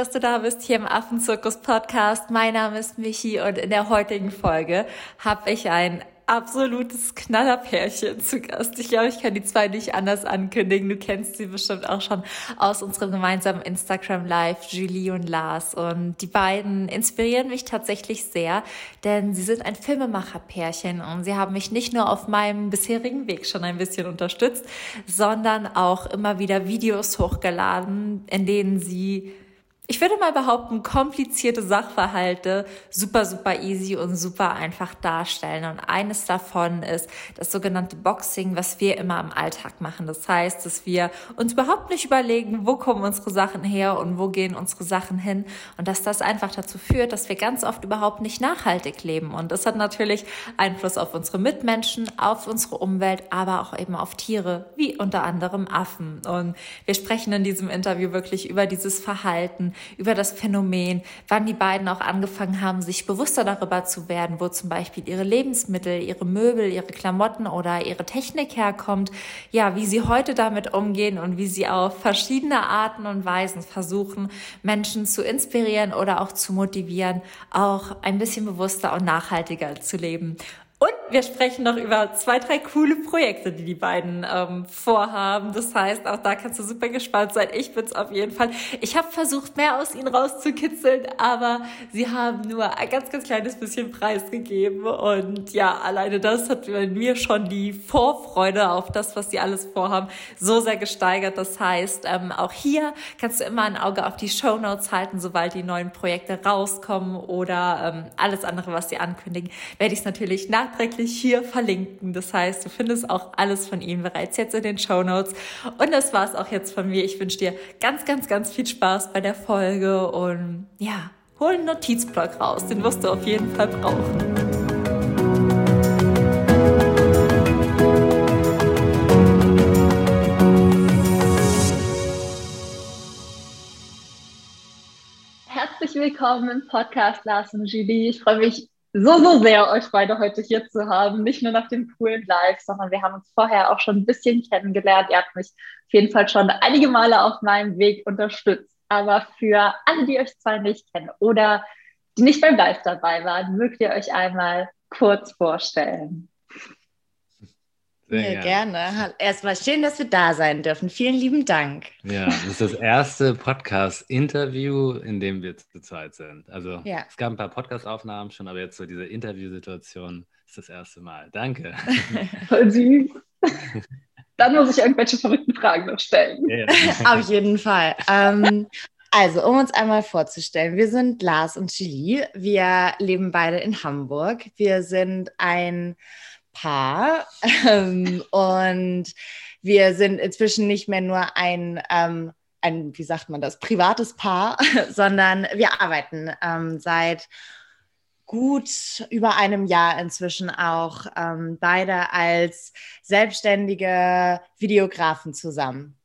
dass du da bist hier im Affenzirkus Podcast. Mein Name ist Michi und in der heutigen Folge habe ich ein absolutes Knallerpärchen zu Gast. Ich glaube, ich kann die zwei nicht anders ankündigen. Du kennst sie bestimmt auch schon aus unserem gemeinsamen Instagram Live, Julie und Lars. Und die beiden inspirieren mich tatsächlich sehr, denn sie sind ein Filmemacherpärchen und sie haben mich nicht nur auf meinem bisherigen Weg schon ein bisschen unterstützt, sondern auch immer wieder Videos hochgeladen, in denen sie ich würde mal behaupten, komplizierte Sachverhalte super, super easy und super einfach darstellen. Und eines davon ist das sogenannte Boxing, was wir immer im Alltag machen. Das heißt, dass wir uns überhaupt nicht überlegen, wo kommen unsere Sachen her und wo gehen unsere Sachen hin. Und dass das einfach dazu führt, dass wir ganz oft überhaupt nicht nachhaltig leben. Und das hat natürlich Einfluss auf unsere Mitmenschen, auf unsere Umwelt, aber auch eben auf Tiere, wie unter anderem Affen. Und wir sprechen in diesem Interview wirklich über dieses Verhalten, über das Phänomen, wann die beiden auch angefangen haben, sich bewusster darüber zu werden, wo zum Beispiel ihre Lebensmittel, ihre Möbel, ihre Klamotten oder ihre Technik herkommt, ja, wie sie heute damit umgehen und wie sie auf verschiedene Arten und Weisen versuchen, Menschen zu inspirieren oder auch zu motivieren, auch ein bisschen bewusster und nachhaltiger zu leben. Und wir sprechen noch über zwei, drei coole Projekte, die die beiden ähm, vorhaben. Das heißt, auch da kannst du super gespannt sein. Ich bin's auf jeden Fall. Ich habe versucht, mehr aus ihnen rauszukitzeln, aber sie haben nur ein ganz, ganz kleines bisschen preisgegeben. Und ja, alleine das hat mir schon die Vorfreude auf das, was sie alles vorhaben, so sehr gesteigert. Das heißt, ähm, auch hier kannst du immer ein Auge auf die Show Notes halten, sobald die neuen Projekte rauskommen oder ähm, alles andere, was sie ankündigen, werde ich es natürlich nach nachträglich hier verlinken. Das heißt, du findest auch alles von ihm bereits jetzt in den Show Notes. Und das war's auch jetzt von mir. Ich wünsche dir ganz, ganz, ganz viel Spaß bei der Folge und ja, hol einen Notizblock raus. Den wirst du auf jeden Fall brauchen. Herzlich willkommen im Podcast Lars und Julie. Ich freue mich so, so sehr, euch beide heute hier zu haben. Nicht nur nach dem coolen Live, sondern wir haben uns vorher auch schon ein bisschen kennengelernt. Ihr habt mich auf jeden Fall schon einige Male auf meinem Weg unterstützt. Aber für alle, die euch zwei nicht kennen oder die nicht beim Live dabei waren, mögt ihr euch einmal kurz vorstellen. Sehr ja, gerne. gerne. Erstmal schön, dass wir da sein dürfen. Vielen lieben Dank. Ja, das ist das erste Podcast-Interview, in dem wir zu zweit sind. Also ja. es gab ein paar Podcast-Aufnahmen schon, aber jetzt so diese Interviewsituation ist das erste Mal. Danke. Voll süß. Dann muss ich irgendwelche verrückten Fragen noch stellen. Ja, Auf jeden Fall. Ähm, also, um uns einmal vorzustellen, wir sind Lars und Julie. Wir leben beide in Hamburg. Wir sind ein Paar. Ähm, und wir sind inzwischen nicht mehr nur ein, ähm, ein, wie sagt man das, privates Paar, sondern wir arbeiten ähm, seit gut über einem Jahr inzwischen auch ähm, beide als selbstständige Videografen zusammen.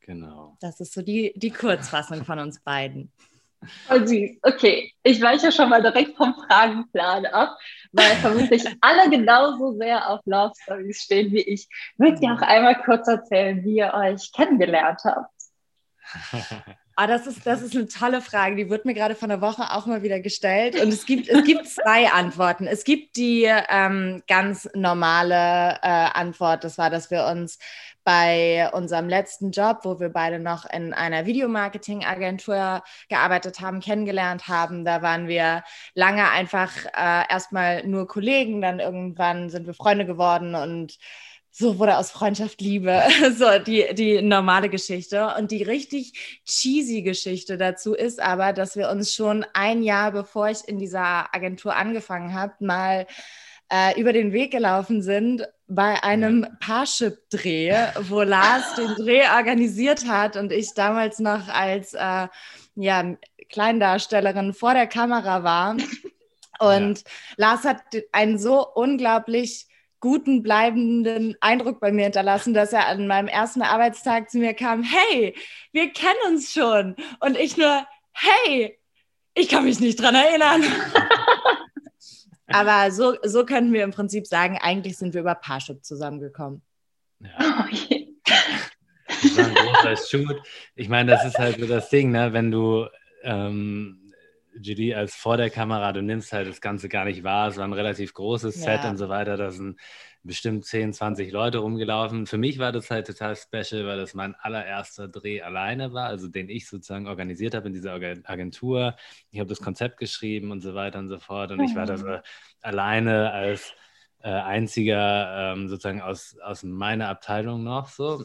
Genau. Das ist so die, die Kurzfassung von uns beiden. Voll süß. Okay, ich weiche schon mal direkt vom Fragenplan ab, weil vermutlich alle genauso sehr auf Love Stories stehen wie ich. Würdet ihr auch einmal kurz erzählen, wie ihr euch kennengelernt habt? Ah, das ist, das ist eine tolle Frage. Die wird mir gerade von der Woche auch mal wieder gestellt. Und es gibt, es gibt zwei Antworten. Es gibt die ähm, ganz normale äh, Antwort. Das war, dass wir uns bei unserem letzten Job, wo wir beide noch in einer Videomarketing-Agentur gearbeitet haben, kennengelernt haben. Da waren wir lange einfach äh, erstmal nur Kollegen, dann irgendwann sind wir Freunde geworden und so wurde aus Freundschaft Liebe, so die, die normale Geschichte. Und die richtig cheesy Geschichte dazu ist aber, dass wir uns schon ein Jahr bevor ich in dieser Agentur angefangen habe, mal äh, über den Weg gelaufen sind bei einem Parship-Dreh, wo Lars den Dreh organisiert hat und ich damals noch als äh, ja, Kleindarstellerin vor der Kamera war. Und ja. Lars hat einen so unglaublich guten, bleibenden Eindruck bei mir hinterlassen, dass er an meinem ersten Arbeitstag zu mir kam, hey, wir kennen uns schon. Und ich nur, hey, ich kann mich nicht dran erinnern. Aber so, so könnten wir im Prinzip sagen, eigentlich sind wir über Parship zusammengekommen. Ja. Okay. Das war ein großer Shoot. Ich meine, das ist halt so das Ding, ne? wenn du ähm, Julie, als vor der Kamera, du nimmst halt das Ganze gar nicht wahr. Es war ein relativ großes Set ja. und so weiter. Da sind bestimmt 10, 20 Leute rumgelaufen. Für mich war das halt total special, weil das mein allererster Dreh alleine war, also den ich sozusagen organisiert habe in dieser Agentur. Ich habe das Konzept geschrieben und so weiter und so fort. Und ich war da so mhm. alleine als äh, einziger ähm, sozusagen aus, aus meiner Abteilung noch so.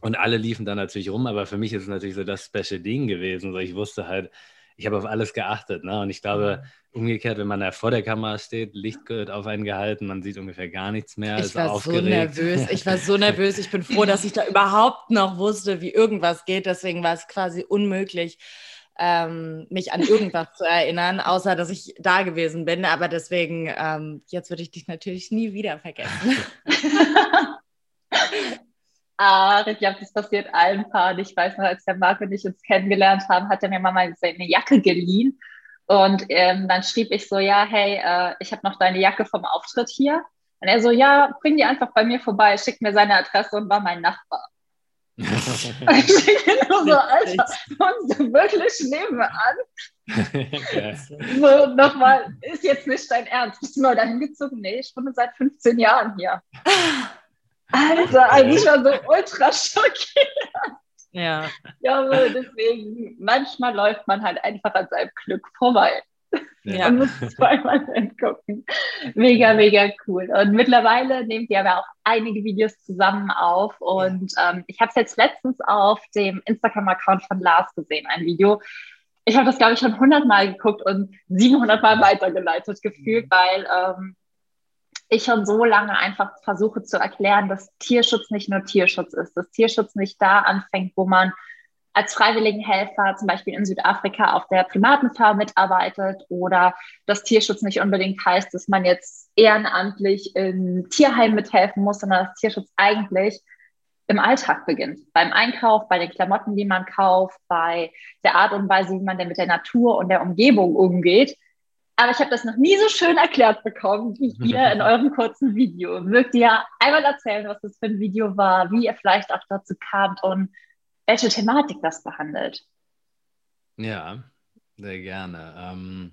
Und alle liefen dann natürlich rum, aber für mich ist es natürlich so das Special Ding gewesen. So, ich wusste halt, ich habe auf alles geachtet. Ne? Und ich glaube, mhm. Umgekehrt, wenn man da vor der Kamera steht, Licht wird auf einen gehalten, man sieht ungefähr gar nichts mehr. Ich war aufgeregt. so nervös. Ich war so nervös. Ich bin froh, dass ich da überhaupt noch wusste, wie irgendwas geht. Deswegen war es quasi unmöglich, ähm, mich an irgendwas zu erinnern, außer dass ich da gewesen bin. Aber deswegen, ähm, jetzt würde ich dich natürlich nie wieder vergessen. Ah, ich glaube, das passiert allen Paaren. Ich weiß noch, als der Marco und ich uns kennengelernt haben, hat er mir mal seine Jacke geliehen. Und ähm, dann schrieb ich so, ja, hey, äh, ich habe noch deine Jacke vom Auftritt hier. Und er so, ja, bring die einfach bei mir vorbei, schickt mir seine Adresse und war mein Nachbar. ich denke nur so, Alter, wohnst du wirklich nebenan? So, nochmal, ist jetzt nicht dein Ernst. Bist du mal dahin gezogen? Nee, ich wohne seit 15 Jahren hier. Alter, also ich war so ultra schockiert. Ja. Ja, deswegen, manchmal läuft man halt einfach an seinem Glück vorbei. Ja. Man muss zweimal hingucken. Mega, mega cool. Und mittlerweile nehmt ihr aber auch einige Videos zusammen auf. Und ähm, ich habe es jetzt letztens auf dem Instagram-Account von Lars gesehen, ein Video. Ich habe das, glaube ich, schon 100 Mal geguckt und 700 Mal weitergeleitet gefühlt, weil ähm, ich schon so lange einfach versuche zu erklären, dass Tierschutz nicht nur Tierschutz ist, dass Tierschutz nicht da anfängt, wo man als Freiwilligenhelfer zum Beispiel in Südafrika auf der Primatenfarm mitarbeitet oder dass Tierschutz nicht unbedingt heißt, dass man jetzt ehrenamtlich im Tierheim mithelfen muss, sondern dass Tierschutz eigentlich im Alltag beginnt. Beim Einkauf, bei den Klamotten, die man kauft, bei der Art und Weise, wie man denn mit der Natur und der Umgebung umgeht. Aber ich habe das noch nie so schön erklärt bekommen wie hier in eurem kurzen Video. Mögt ihr einmal erzählen, was das für ein Video war, wie ihr vielleicht auch dazu kamt und welche Thematik das behandelt? Ja, sehr gerne. Ähm,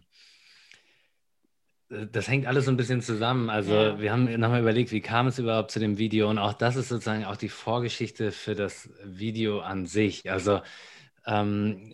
das hängt alles so ein bisschen zusammen. Also ja. wir haben nochmal überlegt, wie kam es überhaupt zu dem Video und auch das ist sozusagen auch die Vorgeschichte für das Video an sich. Also ähm,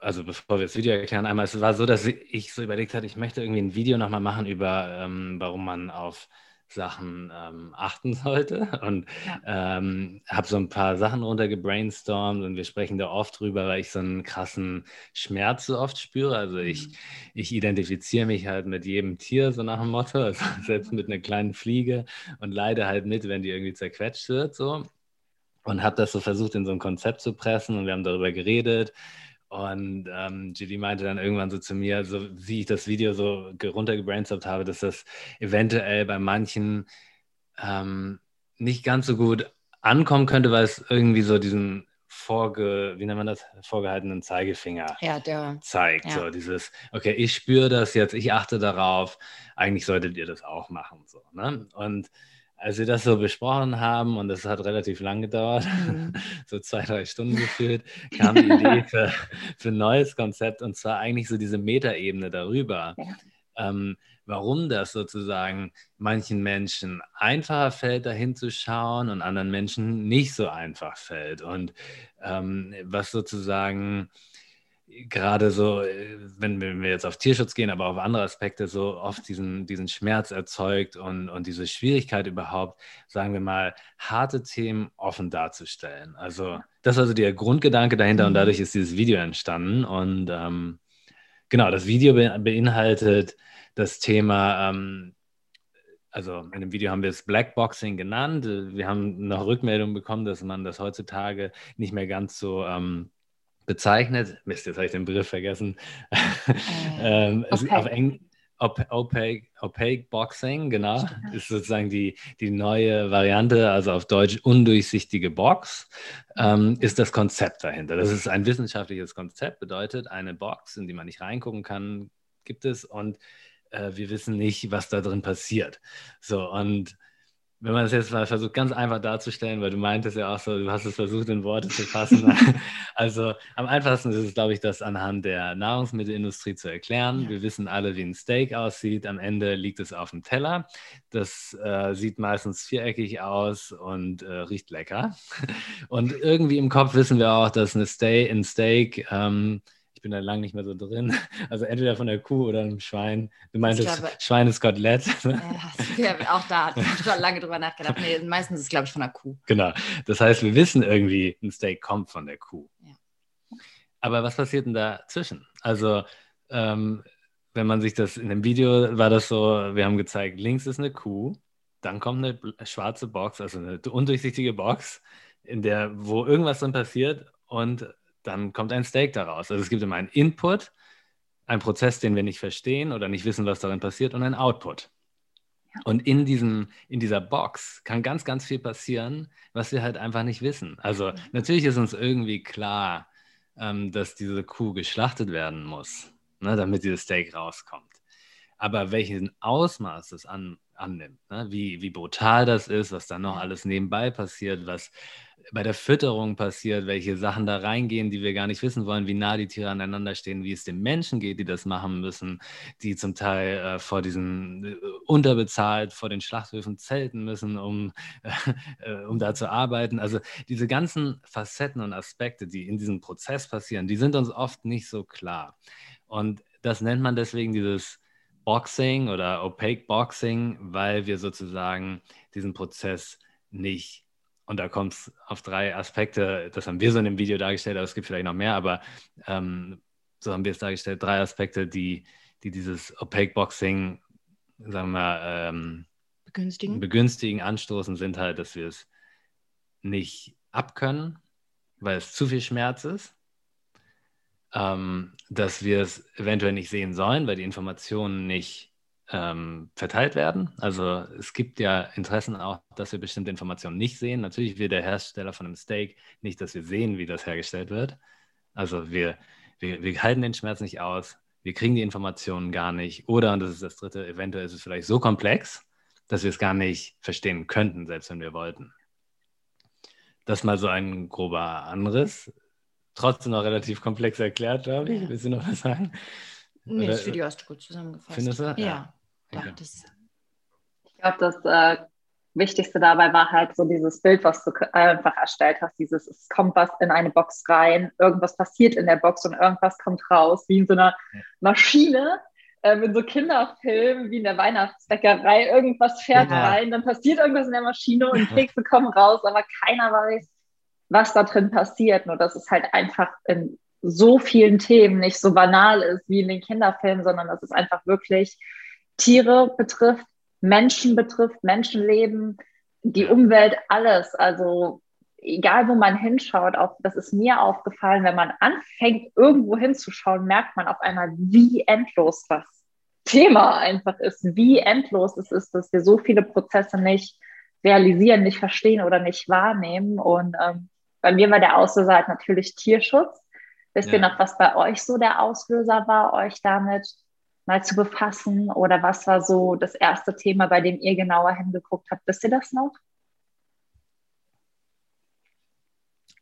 also bevor wir das Video erklären, einmal, es war so, dass ich so überlegt hatte, ich möchte irgendwie ein Video nochmal machen über, ähm, warum man auf Sachen ähm, achten sollte und ja. ähm, habe so ein paar Sachen runter gebrainstormt und wir sprechen da oft drüber, weil ich so einen krassen Schmerz so oft spüre. Also ich, mhm. ich identifiziere mich halt mit jedem Tier, so nach dem Motto, also selbst mit einer kleinen Fliege und leide halt mit, wenn die irgendwie zerquetscht wird, so. Und habe das so versucht, in so ein Konzept zu pressen und wir haben darüber geredet und ähm, Julie meinte dann irgendwann so zu mir, so wie ich das Video so runtergebrainstormt habe, dass das eventuell bei manchen ähm, nicht ganz so gut ankommen könnte, weil es irgendwie so diesen vorge, wie nennt man das, vorgehaltenen Zeigefinger ja, der, zeigt. Ja. So dieses, okay, ich spüre das jetzt, ich achte darauf, eigentlich solltet ihr das auch machen. So, ne? Und als wir das so besprochen haben, und das hat relativ lang gedauert, mhm. so zwei, drei Stunden geführt, kam die Idee für, für ein neues Konzept und zwar eigentlich so diese Metaebene darüber. Ja. Ähm, warum das sozusagen manchen Menschen einfacher fällt, dahin zu schauen und anderen Menschen nicht so einfach fällt. Und ähm, was sozusagen gerade so, äh, wenn, wir jetzt auf Tierschutz gehen, aber auf andere Aspekte, so oft diesen, diesen Schmerz erzeugt und, und diese Schwierigkeit überhaupt, sagen wir mal, harte Themen offen darzustellen. Also das war so der Grundgedanke dahinter und mhm. dadurch ist dieses Video entstanden. Und ähm, genau, das Video beinhaltet das Thema, ähm, also in dem Video haben wir es Blackboxing genannt. Wir haben noch Rückmeldung bekommen, dass man das heutzutage nicht mehr ganz so... Ähm, bezeichnet. Mist, jetzt habe ich den Begriff vergessen. Äh, ähm, okay. auf Eng Op opaque, opaque Boxing, genau, ist sozusagen die, die neue Variante, also auf Deutsch undurchsichtige Box, ähm, ist das Konzept dahinter. Das ist ein wissenschaftliches Konzept, bedeutet eine Box, in die man nicht reingucken kann, gibt es und äh, wir wissen nicht, was da drin passiert. So, und wenn man es jetzt mal versucht, ganz einfach darzustellen, weil du meintest ja auch so, du hast es versucht, in Worte zu fassen. also am einfachsten ist es, glaube ich, das anhand der Nahrungsmittelindustrie zu erklären. Ja. Wir wissen alle, wie ein Steak aussieht. Am Ende liegt es auf dem Teller. Das äh, sieht meistens viereckig aus und äh, riecht lecker. Und irgendwie im Kopf wissen wir auch, dass eine Steak, ein Steak ähm, bin da lange nicht mehr so drin. Also entweder von der Kuh oder einem Schwein. Du meintest glaube, Schweineskotelett. Ja, auch da hat man schon lange drüber nachgedacht. Nee, meistens ist es, glaube ich, von der Kuh. Genau. Das heißt, wir wissen irgendwie, ein Steak kommt von der Kuh. Ja. Aber was passiert denn dazwischen? Also, ähm, wenn man sich das in dem Video war das so, wir haben gezeigt, links ist eine Kuh, dann kommt eine schwarze Box, also eine undurchsichtige Box, in der, wo irgendwas drin passiert und dann kommt ein Steak daraus. Also es gibt immer einen Input, einen Prozess, den wir nicht verstehen oder nicht wissen, was darin passiert, und einen Output. Und in, diesem, in dieser Box kann ganz, ganz viel passieren, was wir halt einfach nicht wissen. Also natürlich ist uns irgendwie klar, ähm, dass diese Kuh geschlachtet werden muss, ne, damit dieses Steak rauskommt. Aber welchen Ausmaß das an, annimmt, ne, wie, wie brutal das ist, was da noch alles nebenbei passiert, was bei der Fütterung passiert, welche Sachen da reingehen, die wir gar nicht wissen wollen, wie nah die Tiere aneinander stehen, wie es den Menschen geht, die das machen müssen, die zum Teil äh, vor diesen äh, unterbezahlt vor den Schlachthöfen zelten müssen, um, äh, um da zu arbeiten. Also diese ganzen Facetten und Aspekte, die in diesem Prozess passieren, die sind uns oft nicht so klar. Und das nennt man deswegen dieses Boxing oder Opaque Boxing, weil wir sozusagen diesen Prozess nicht und da kommt es auf drei Aspekte, das haben wir so in dem Video dargestellt, aber es gibt vielleicht noch mehr, aber ähm, so haben wir es dargestellt, drei Aspekte, die, die dieses Opaque Boxing, sagen wir, ähm, begünstigen. begünstigen, anstoßen, sind halt, dass wir es nicht abkönnen, weil es zu viel Schmerz ist, ähm, dass wir es eventuell nicht sehen sollen, weil die Informationen nicht ähm, verteilt werden. Also es gibt ja Interessen auch, dass wir bestimmte Informationen nicht sehen. Natürlich will der Hersteller von einem Steak nicht, dass wir sehen, wie das hergestellt wird. Also wir, wir, wir halten den Schmerz nicht aus, wir kriegen die Informationen gar nicht. Oder, und das ist das Dritte, eventuell ist es vielleicht so komplex, dass wir es gar nicht verstehen könnten, selbst wenn wir wollten. Das mal so ein grober Anriss. Trotzdem noch relativ komplex erklärt, glaube ich. Willst du noch was sagen? Nee, das Video hast du gut zusammengefasst. Findest du? Ja. ja. Okay. Ich glaube, das äh, Wichtigste dabei war halt so dieses Bild, was du einfach erstellt hast, dieses, es kommt was in eine Box rein, irgendwas passiert in der Box und irgendwas kommt raus, wie in so einer Maschine, äh, in so Kinderfilmen, wie in der Weihnachtsbäckerei, irgendwas fährt ja. rein, dann passiert irgendwas in der Maschine und Kekse kommen raus, aber keiner weiß, was da drin passiert. Nur das ist halt einfach in so vielen Themen nicht so banal ist wie in den Kinderfilmen, sondern dass es einfach wirklich Tiere betrifft, Menschen betrifft, Menschenleben, die Umwelt, alles. Also egal, wo man hinschaut, auch das ist mir aufgefallen, wenn man anfängt, irgendwo hinzuschauen, merkt man auf einmal, wie endlos das Thema einfach ist, wie endlos es ist, dass wir so viele Prozesse nicht realisieren, nicht verstehen oder nicht wahrnehmen. Und ähm, bei mir war der Auslöser halt natürlich Tierschutz. Wisst ja. ihr noch, was bei euch so der Auslöser war, euch damit mal zu befassen? Oder was war so das erste Thema, bei dem ihr genauer hingeguckt habt? Wisst ihr das noch?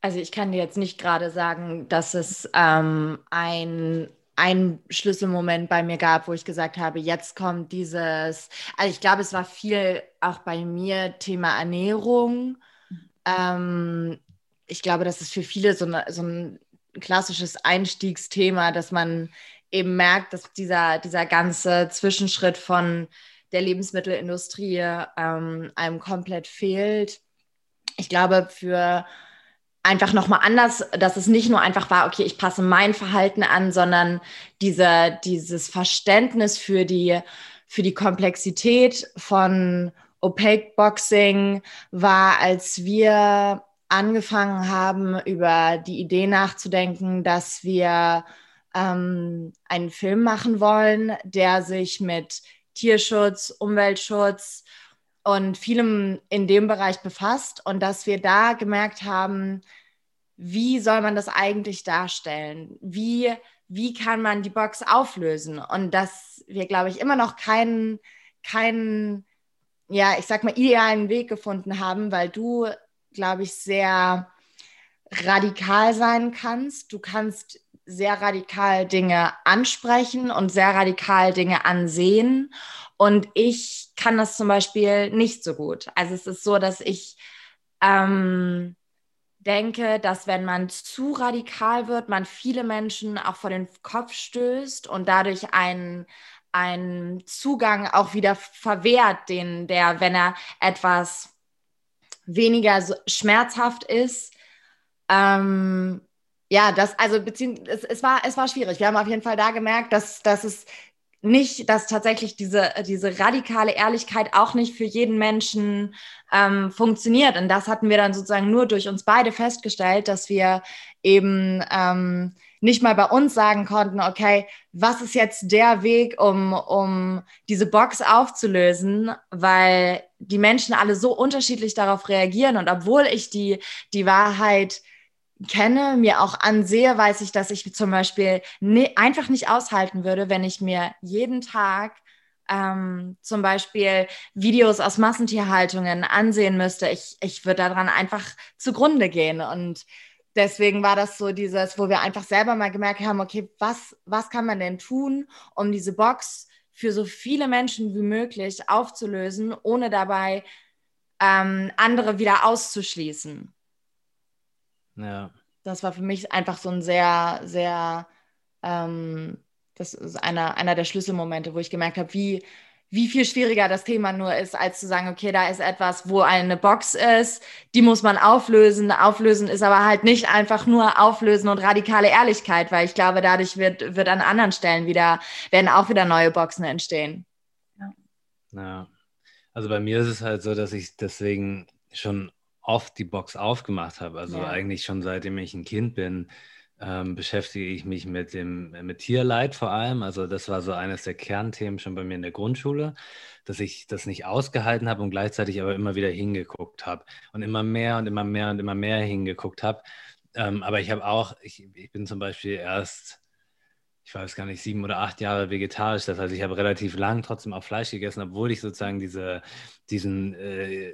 Also ich kann dir jetzt nicht gerade sagen, dass es ähm, ein ein Schlüsselmoment bei mir gab, wo ich gesagt habe, jetzt kommt dieses, also ich glaube, es war viel auch bei mir Thema Ernährung. Ähm, ich glaube, das ist für viele so, eine, so ein klassisches Einstiegsthema, dass man eben merkt, dass dieser, dieser ganze Zwischenschritt von der Lebensmittelindustrie ähm, einem komplett fehlt. Ich glaube, für einfach nochmal anders, dass es nicht nur einfach war, okay, ich passe mein Verhalten an, sondern diese, dieses Verständnis für die, für die Komplexität von Opaque Boxing war, als wir angefangen haben, über die Idee nachzudenken, dass wir ähm, einen Film machen wollen, der sich mit Tierschutz, Umweltschutz und vielem in dem Bereich befasst und dass wir da gemerkt haben, wie soll man das eigentlich darstellen? Wie, wie kann man die Box auflösen? Und dass wir, glaube ich, immer noch keinen, keinen ja, ich sag mal, idealen Weg gefunden haben, weil du, glaube ich, sehr radikal sein kannst. Du kannst sehr radikal Dinge ansprechen und sehr radikal Dinge ansehen. Und ich kann das zum Beispiel nicht so gut. Also es ist so, dass ich ähm, denke, dass wenn man zu radikal wird, man viele Menschen auch vor den Kopf stößt und dadurch einen, einen Zugang auch wieder verwehrt, den der, wenn er etwas weniger schmerzhaft ist, ähm, ja, das, also beziehungsweise es, es, war, es war schwierig. Wir haben auf jeden Fall da gemerkt, dass, dass es nicht, dass tatsächlich diese, diese radikale Ehrlichkeit auch nicht für jeden Menschen ähm, funktioniert. Und das hatten wir dann sozusagen nur durch uns beide festgestellt, dass wir eben ähm, nicht mal bei uns sagen konnten, okay, was ist jetzt der Weg, um, um diese Box aufzulösen, weil die Menschen alle so unterschiedlich darauf reagieren. Und obwohl ich die, die Wahrheit kenne, mir auch ansehe, weiß ich, dass ich zum Beispiel ne, einfach nicht aushalten würde, wenn ich mir jeden Tag ähm, zum Beispiel Videos aus Massentierhaltungen ansehen müsste. Ich, ich würde daran einfach zugrunde gehen. Und deswegen war das so dieses, wo wir einfach selber mal gemerkt haben, okay, was, was kann man denn tun, um diese Box für so viele Menschen wie möglich aufzulösen, ohne dabei ähm, andere wieder auszuschließen. Ja. Das war für mich einfach so ein sehr, sehr, ähm, das ist einer, einer der Schlüsselmomente, wo ich gemerkt habe, wie, wie viel schwieriger das Thema nur ist, als zu sagen, okay, da ist etwas, wo eine Box ist, die muss man auflösen. Auflösen ist aber halt nicht einfach nur auflösen und radikale Ehrlichkeit, weil ich glaube, dadurch wird, wird an anderen Stellen wieder, werden auch wieder neue Boxen entstehen. Ja. ja. Also bei mir ist es halt so, dass ich deswegen schon oft die Box aufgemacht habe. Also ja. eigentlich schon seitdem ich ein Kind bin, ähm, beschäftige ich mich mit dem mit Tierleid vor allem. Also das war so eines der Kernthemen schon bei mir in der Grundschule, dass ich das nicht ausgehalten habe und gleichzeitig aber immer wieder hingeguckt habe und immer mehr und immer mehr und immer mehr hingeguckt habe. Ähm, aber ich habe auch, ich, ich bin zum Beispiel erst ich weiß gar nicht, sieben oder acht Jahre vegetarisch. Das heißt, ich habe relativ lang trotzdem auch Fleisch gegessen, obwohl ich sozusagen diese, diesen äh,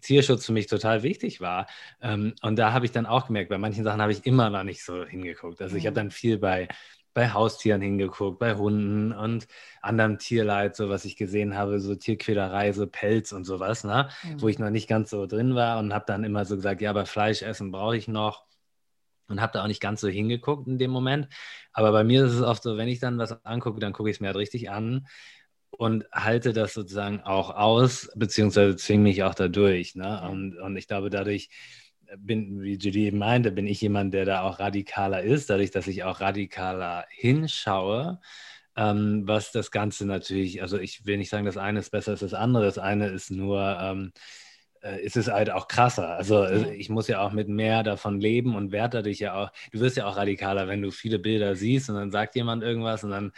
Tierschutz für mich total wichtig war. Ähm, und da habe ich dann auch gemerkt, bei manchen Sachen habe ich immer noch nicht so hingeguckt. Also ich habe mhm. dann viel bei, bei Haustieren hingeguckt, bei Hunden und anderem Tierleid, so was ich gesehen habe, so Tierquälerei, so Pelz und sowas, ne? Mhm. wo ich noch nicht ganz so drin war und habe dann immer so gesagt, ja, aber Fleisch essen brauche ich noch und habe da auch nicht ganz so hingeguckt in dem Moment. Aber bei mir ist es oft so, wenn ich dann was angucke, dann gucke ich es mir halt richtig an und halte das sozusagen auch aus, beziehungsweise zwinge mich auch dadurch. Ne? Und, und ich glaube, dadurch bin, wie Julie eben meinte, bin ich jemand, der da auch radikaler ist, dadurch, dass ich auch radikaler hinschaue. Ähm, was das Ganze natürlich, also ich will nicht sagen, das eine ist besser als das andere, das eine ist nur ähm, äh, ist es halt auch krasser. Also äh, ich muss ja auch mit mehr davon leben und werte dich ja auch. Du wirst ja auch radikaler, wenn du viele Bilder siehst und dann sagt jemand irgendwas und dann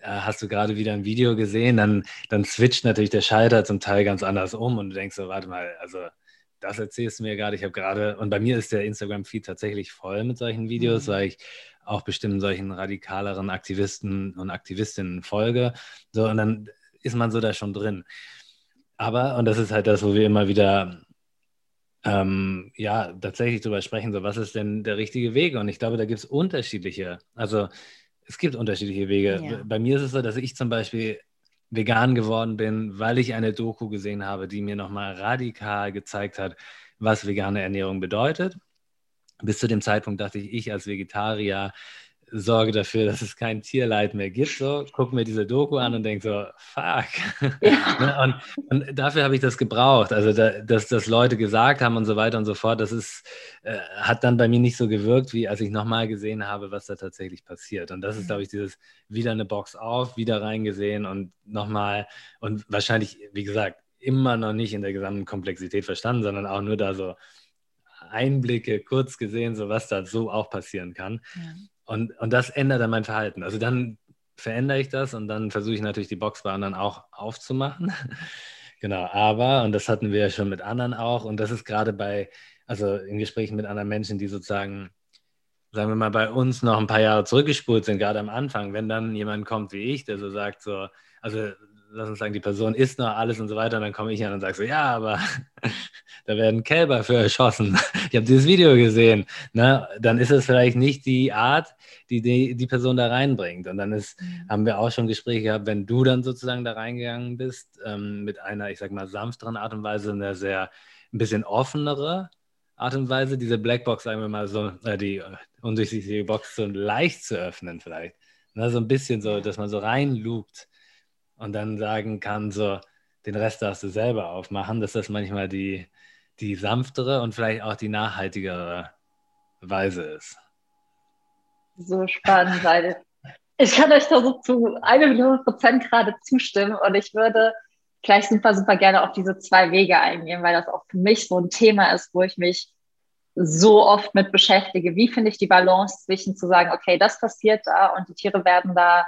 äh, hast du gerade wieder ein Video gesehen, dann, dann switcht natürlich der Schalter zum Teil ganz anders um und du denkst so, warte mal, also das erzählst du mir gerade. Ich habe gerade, und bei mir ist der Instagram-Feed tatsächlich voll mit solchen Videos, mhm. weil ich auch bestimmt solchen radikaleren Aktivisten und Aktivistinnen folge. So, und dann ist man so da schon drin. Aber, und das ist halt das, wo wir immer wieder ähm, ja, tatsächlich drüber sprechen, so was ist denn der richtige Weg? Und ich glaube, da gibt es unterschiedliche, also es gibt unterschiedliche Wege. Ja. Bei mir ist es so, dass ich zum Beispiel vegan geworden bin, weil ich eine Doku gesehen habe, die mir nochmal radikal gezeigt hat, was vegane Ernährung bedeutet. Bis zu dem Zeitpunkt dachte ich, ich als Vegetarier sorge dafür, dass es kein Tierleid mehr gibt. So, guck mir diese Doku an und denke so, fuck. Ja. Ne, und, und, dafür habe ich das gebraucht. Also, da, dass das Leute gesagt haben und so weiter und so fort, das ist, äh, hat dann bei mir nicht so gewirkt, wie als ich nochmal gesehen habe, was da tatsächlich passiert. Und das ist, glaube ich, dieses wieder eine Box auf, wieder reingesehen und nochmal und wahrscheinlich, wie gesagt, immer noch nicht in der gesamten Komplexität verstanden, sondern auch nur da so Einblicke kurz gesehen, so was da so auch passieren kann. Ja. Und, und das ändert dann mein Verhalten. Also dann verändere ich das und dann versuche ich natürlich die Boxbahn dann auch aufzumachen. genau, aber, und das hatten wir ja schon mit anderen auch, und das ist gerade bei, also in Gesprächen mit anderen Menschen, die sozusagen, sagen wir mal, bei uns noch ein paar Jahre zurückgespult sind, gerade am Anfang, wenn dann jemand kommt wie ich, der so sagt, so, also lass uns sagen, die Person isst noch alles und so weiter, und dann komme ich an und sage so, ja, aber da werden Kälber für erschossen. Ich habe dieses Video gesehen. Ne? Dann ist es vielleicht nicht die Art, die, die die Person da reinbringt. Und dann ist, mhm. haben wir auch schon Gespräche gehabt, wenn du dann sozusagen da reingegangen bist, ähm, mit einer, ich sag mal, sanfteren Art und Weise, eine sehr, ein bisschen offenere Art und Weise, diese Blackbox, sagen wir mal so, äh, die undurchsichtige Box so leicht zu öffnen vielleicht. Ne? So ein bisschen so, dass man so reinlugt und dann sagen kann, so, den Rest darfst du selber aufmachen, dass das manchmal die, die sanftere und vielleicht auch die nachhaltigere Weise ist. So spannend, weil ich kann euch da so zu einem Million Prozent gerade zustimmen und ich würde gleich super, super gerne auf diese zwei Wege eingehen, weil das auch für mich so ein Thema ist, wo ich mich so oft mit beschäftige. Wie finde ich die Balance zwischen zu sagen, okay, das passiert da und die Tiere werden da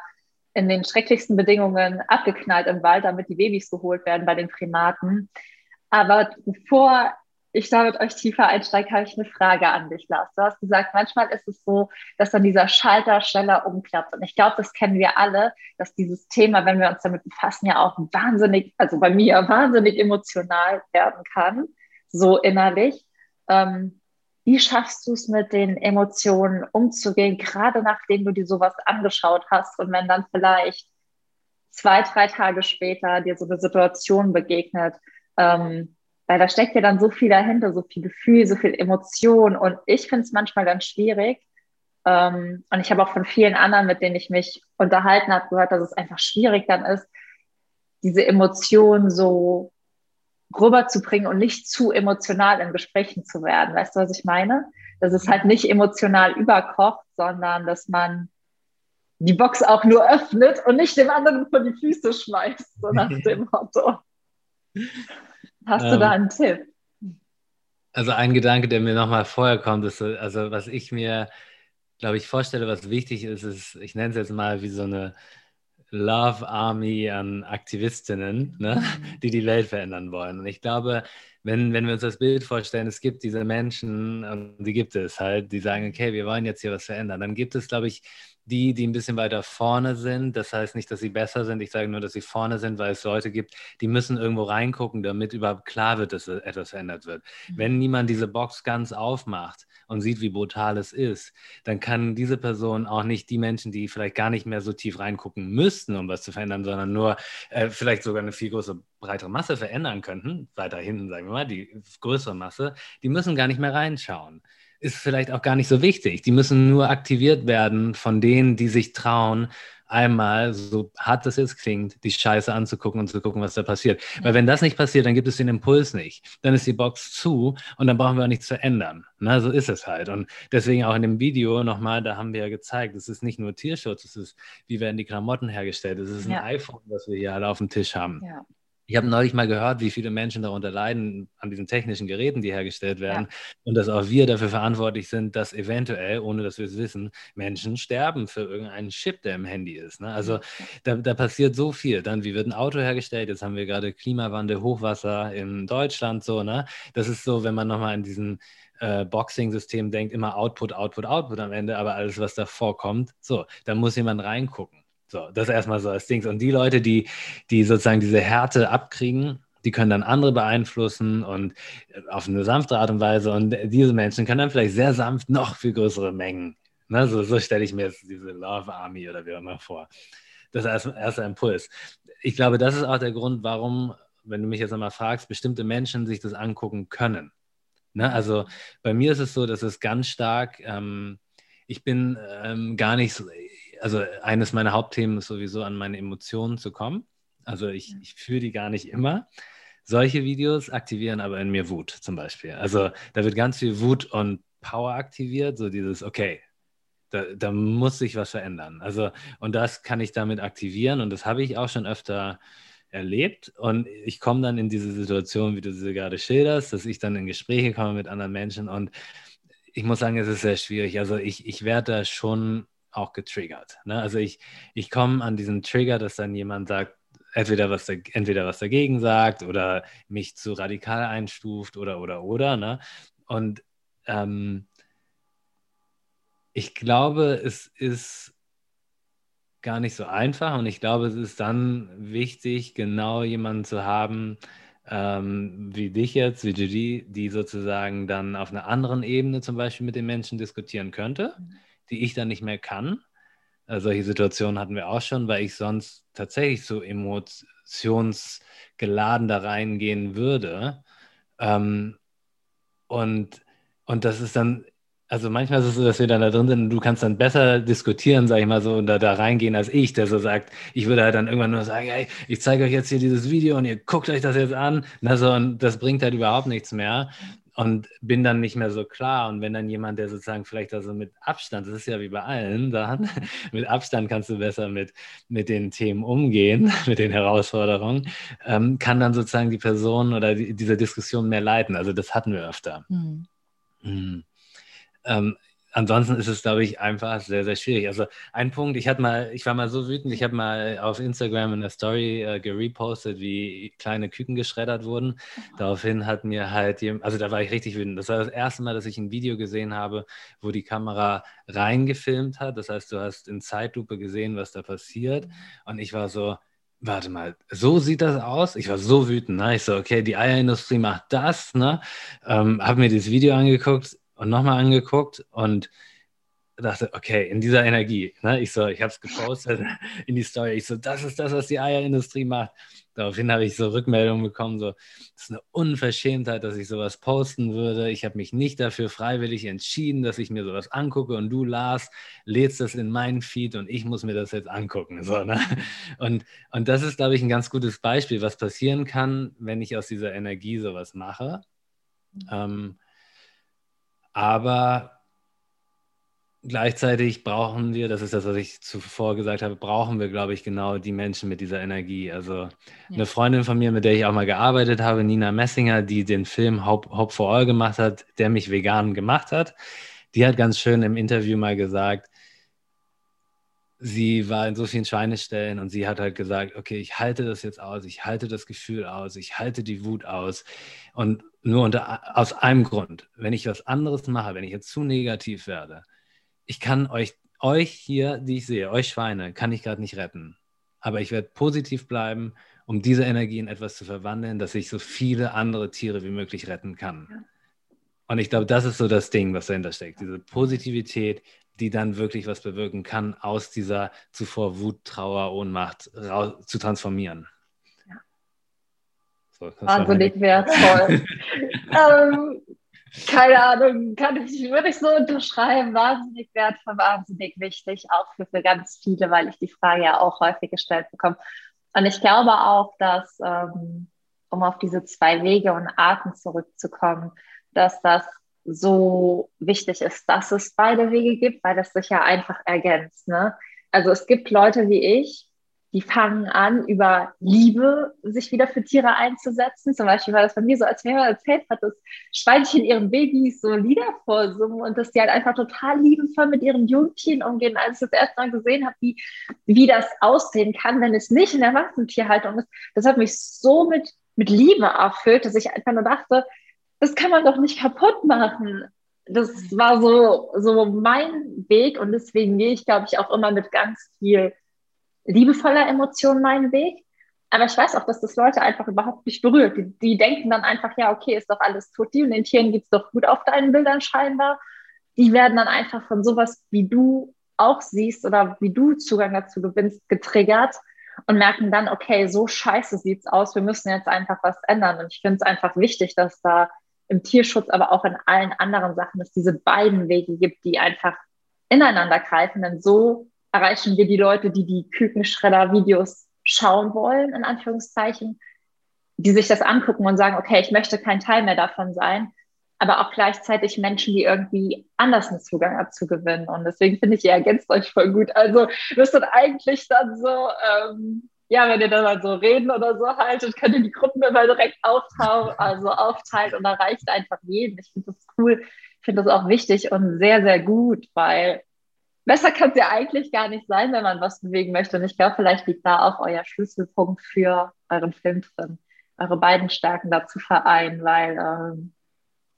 in den schrecklichsten Bedingungen abgeknallt im Wald, damit die Babys geholt werden bei den Primaten. Aber bevor ich da mit euch tiefer einsteige, habe ich eine Frage an dich, Lars. Du hast gesagt, manchmal ist es so, dass dann dieser Schalter schneller umklappt. Und ich glaube, das kennen wir alle, dass dieses Thema, wenn wir uns damit befassen, ja auch wahnsinnig, also bei mir wahnsinnig emotional werden kann, so innerlich. Ähm, wie schaffst du es mit den Emotionen umzugehen, gerade nachdem du dir sowas angeschaut hast und wenn dann vielleicht zwei, drei Tage später dir so eine Situation begegnet, ähm, weil da steckt ja dann so viel dahinter, so viel Gefühl, so viel Emotion und ich finde es manchmal ganz schwierig ähm, und ich habe auch von vielen anderen, mit denen ich mich unterhalten habe, gehört, dass es einfach schwierig dann ist, diese Emotionen so rüberzubringen und nicht zu emotional in Gesprächen zu werden. Weißt du, was ich meine? Dass es halt nicht emotional überkocht, sondern dass man die Box auch nur öffnet und nicht dem anderen vor die Füße schmeißt, so nach dem Motto. Hast du da ähm, einen Tipp? Also ein Gedanke, der mir nochmal vorher kommt, ist, also was ich mir, glaube ich, vorstelle, was wichtig ist, ist, ich nenne es jetzt mal wie so eine Love Army an Aktivistinnen, ne, die die Welt verändern wollen. Und ich glaube, wenn, wenn wir uns das Bild vorstellen, es gibt diese Menschen, und die gibt es halt, die sagen, okay, wir wollen jetzt hier was verändern, dann gibt es, glaube ich, die, die ein bisschen weiter vorne sind. Das heißt nicht, dass sie besser sind. Ich sage nur, dass sie vorne sind, weil es Leute gibt, die müssen irgendwo reingucken, damit überhaupt klar wird, dass etwas verändert wird. Mhm. Wenn niemand diese Box ganz aufmacht und sieht, wie brutal es ist, dann kann diese Person auch nicht die Menschen, die vielleicht gar nicht mehr so tief reingucken müssten, um was zu verändern, sondern nur äh, vielleicht sogar eine viel größere, breitere Masse verändern könnten, weiter hinten, sagen wir mal, die größere Masse, die müssen gar nicht mehr reinschauen ist vielleicht auch gar nicht so wichtig. Die müssen nur aktiviert werden von denen, die sich trauen, einmal, so hart das jetzt klingt, die Scheiße anzugucken und zu gucken, was da passiert. Weil wenn das nicht passiert, dann gibt es den Impuls nicht. Dann ist die Box zu und dann brauchen wir auch nichts verändern. Na, so ist es halt. Und deswegen auch in dem Video nochmal, da haben wir ja gezeigt, es ist nicht nur Tierschutz, es ist, wie werden die Klamotten hergestellt, es ist ein ja. iPhone, das wir hier alle auf dem Tisch haben. Ja. Ich habe neulich mal gehört, wie viele Menschen darunter leiden an diesen technischen Geräten, die hergestellt werden. Ja. Und dass auch wir dafür verantwortlich sind, dass eventuell, ohne dass wir es wissen, Menschen sterben für irgendeinen Chip, der im Handy ist. Ne? Also da, da, passiert so viel. Dann, wie wird ein Auto hergestellt? Jetzt haben wir gerade Klimawandel, Hochwasser in Deutschland so. Ne? Das ist so, wenn man nochmal an diesen äh, Boxing-System denkt, immer Output, Output, Output am Ende, aber alles, was davor kommt, so, da muss jemand reingucken. So, das erstmal so als Dings. Und die Leute, die, die sozusagen diese Härte abkriegen, die können dann andere beeinflussen und auf eine sanfte Art und Weise. Und diese Menschen können dann vielleicht sehr sanft noch viel größere Mengen. Ne? So, so stelle ich mir jetzt diese Love Army oder wie auch immer vor. Das ist erst, erster Impuls. Ich glaube, das ist auch der Grund, warum, wenn du mich jetzt einmal fragst, bestimmte Menschen sich das angucken können. Ne? Also bei mir ist es so, dass es ganz stark, ähm, ich bin ähm, gar nicht so, also eines meiner Hauptthemen ist sowieso an meine Emotionen zu kommen. Also ich, ich fühle die gar nicht immer. Solche Videos aktivieren aber in mir Wut zum Beispiel. Also da wird ganz viel Wut und Power aktiviert, so dieses, okay, da, da muss sich was verändern. Also, und das kann ich damit aktivieren und das habe ich auch schon öfter erlebt. Und ich komme dann in diese Situation, wie du sie gerade schilderst, dass ich dann in Gespräche komme mit anderen Menschen und ich muss sagen, es ist sehr schwierig. Also ich, ich werde da schon auch getriggert. Ne? Also ich, ich komme an diesen Trigger, dass dann jemand sagt, entweder was, entweder was dagegen sagt oder mich zu radikal einstuft oder oder oder. Ne? Und ähm, ich glaube, es ist gar nicht so einfach und ich glaube, es ist dann wichtig, genau jemanden zu haben, ähm, wie dich jetzt, wie Judy, die sozusagen dann auf einer anderen Ebene zum Beispiel mit den Menschen diskutieren könnte, mhm. Die ich dann nicht mehr kann. Äh, solche Situationen hatten wir auch schon, weil ich sonst tatsächlich so emotionsgeladen da reingehen würde. Ähm, und, und das ist dann also manchmal ist es so, dass wir dann da drin sind und du kannst dann besser diskutieren, sag ich mal so, und da, da reingehen als ich, der so sagt, ich würde halt dann irgendwann nur sagen, hey, ich zeige euch jetzt hier dieses Video und ihr guckt euch das jetzt an. Also, und das bringt halt überhaupt nichts mehr und bin dann nicht mehr so klar. Und wenn dann jemand, der sozusagen vielleicht also mit Abstand, das ist ja wie bei allen Sachen, mit Abstand kannst du besser mit, mit den Themen umgehen, mit den Herausforderungen, ähm, kann dann sozusagen die Person oder die, diese Diskussion mehr leiten. Also das hatten wir öfter. Mhm. Mhm. Ähm, ansonsten ist es, glaube ich, einfach sehr, sehr schwierig. Also ein Punkt, ich hatte mal, ich war mal so wütend, ich habe mal auf Instagram in der Story äh, gerepostet, wie kleine Küken geschreddert wurden. Daraufhin hat mir halt, also da war ich richtig wütend. Das war das erste Mal, dass ich ein Video gesehen habe, wo die Kamera reingefilmt hat. Das heißt, du hast in Zeitlupe gesehen, was da passiert. Mhm. Und ich war so, warte mal, so sieht das aus? Ich war so wütend. Ne? Ich so, okay, die Eierindustrie macht das. Ne? Ähm, habe mir dieses Video angeguckt und nochmal angeguckt und dachte, okay, in dieser Energie, ne, ich so, ich habe es gepostet in die Story, ich so, das ist das, was die Eierindustrie macht. Daraufhin habe ich so Rückmeldungen bekommen, so, das ist eine Unverschämtheit, dass ich sowas posten würde. Ich habe mich nicht dafür freiwillig entschieden, dass ich mir sowas angucke und du, Lars, lädst das in meinen Feed und ich muss mir das jetzt angucken. So, ne? und, und das ist, glaube ich, ein ganz gutes Beispiel, was passieren kann, wenn ich aus dieser Energie sowas mache. Ähm, aber gleichzeitig brauchen wir, das ist das, was ich zuvor gesagt habe, brauchen wir, glaube ich, genau die Menschen mit dieser Energie. Also ja. eine Freundin von mir, mit der ich auch mal gearbeitet habe, Nina Messinger, die den Film Hope, Hope for All gemacht hat, der mich vegan gemacht hat, die hat ganz schön im Interview mal gesagt, sie war in so vielen Schweineställen und sie hat halt gesagt, okay, ich halte das jetzt aus, ich halte das Gefühl aus, ich halte die Wut aus. Und nur unter, aus einem Grund, wenn ich was anderes mache, wenn ich jetzt zu negativ werde, ich kann euch, euch hier, die ich sehe, euch Schweine, kann ich gerade nicht retten. Aber ich werde positiv bleiben, um diese Energie in etwas zu verwandeln, dass ich so viele andere Tiere wie möglich retten kann. Und ich glaube, das ist so das Ding, was dahinter steckt. Diese Positivität, die dann wirklich was bewirken kann, aus dieser zuvor Wut, Trauer, Ohnmacht zu transformieren. So, Wahnsinnig wertvoll. ähm, keine Ahnung, kann ich, würde ich so unterschreiben, wahnsinnig wertvoll, wahnsinnig wichtig, auch für, für ganz viele, weil ich die Frage ja auch häufig gestellt bekomme. Und ich glaube auch, dass, ähm, um auf diese zwei Wege und Arten zurückzukommen, dass das so wichtig ist, dass es beide Wege gibt, weil das sich ja einfach ergänzt. Ne? Also es gibt Leute wie ich, die fangen an, über Liebe sich wieder für Tiere einzusetzen. Zum Beispiel war das bei mir so, als mir erzählt hat, dass Schweinchen ihren Babys so Lieder vorsummen und dass die halt einfach total liebevoll mit ihren Jungtieren umgehen. Als ich das erste Mal gesehen habe, wie, wie das aussehen kann, wenn es nicht in der Massentierhaltung ist, das hat mich so mit, mit Liebe erfüllt, dass ich einfach nur dachte, das kann man doch nicht kaputt machen. Das war so, so mein Weg und deswegen gehe ich, glaube ich, auch immer mit ganz viel liebevoller Emotion meinen Weg. Aber ich weiß auch, dass das Leute einfach überhaupt nicht berührt. Die, die denken dann einfach, ja, okay, ist doch alles tutti und den Tieren geht es doch gut auf deinen Bildern scheinbar. Die werden dann einfach von sowas, wie du auch siehst oder wie du Zugang dazu gewinnst, getriggert und merken dann, okay, so scheiße sieht's aus, wir müssen jetzt einfach was ändern. Und ich finde es einfach wichtig, dass da im Tierschutz, aber auch in allen anderen Sachen, es diese beiden Wege gibt, die einfach ineinander greifen. Denn so erreichen wir die Leute, die die Kükenschredder-Videos schauen wollen, in Anführungszeichen, die sich das angucken und sagen, okay, ich möchte kein Teil mehr davon sein, aber auch gleichzeitig Menschen, die irgendwie anders einen Zugang abzugewinnen. Und deswegen finde ich, ihr ergänzt euch voll gut. Also sind eigentlich dann so, ähm, ja, wenn ihr dann mal so reden oder so haltet, könnt ihr die Gruppen immer direkt aufteilen, also aufteilen und erreicht einfach jeden. Ich finde das cool. Ich finde das auch wichtig und sehr, sehr gut, weil besser kann es ja eigentlich gar nicht sein, wenn man was bewegen möchte. Und ich glaube, vielleicht liegt da auch euer Schlüsselpunkt für euren Film drin, eure beiden Stärken dazu vereinen, weil ähm,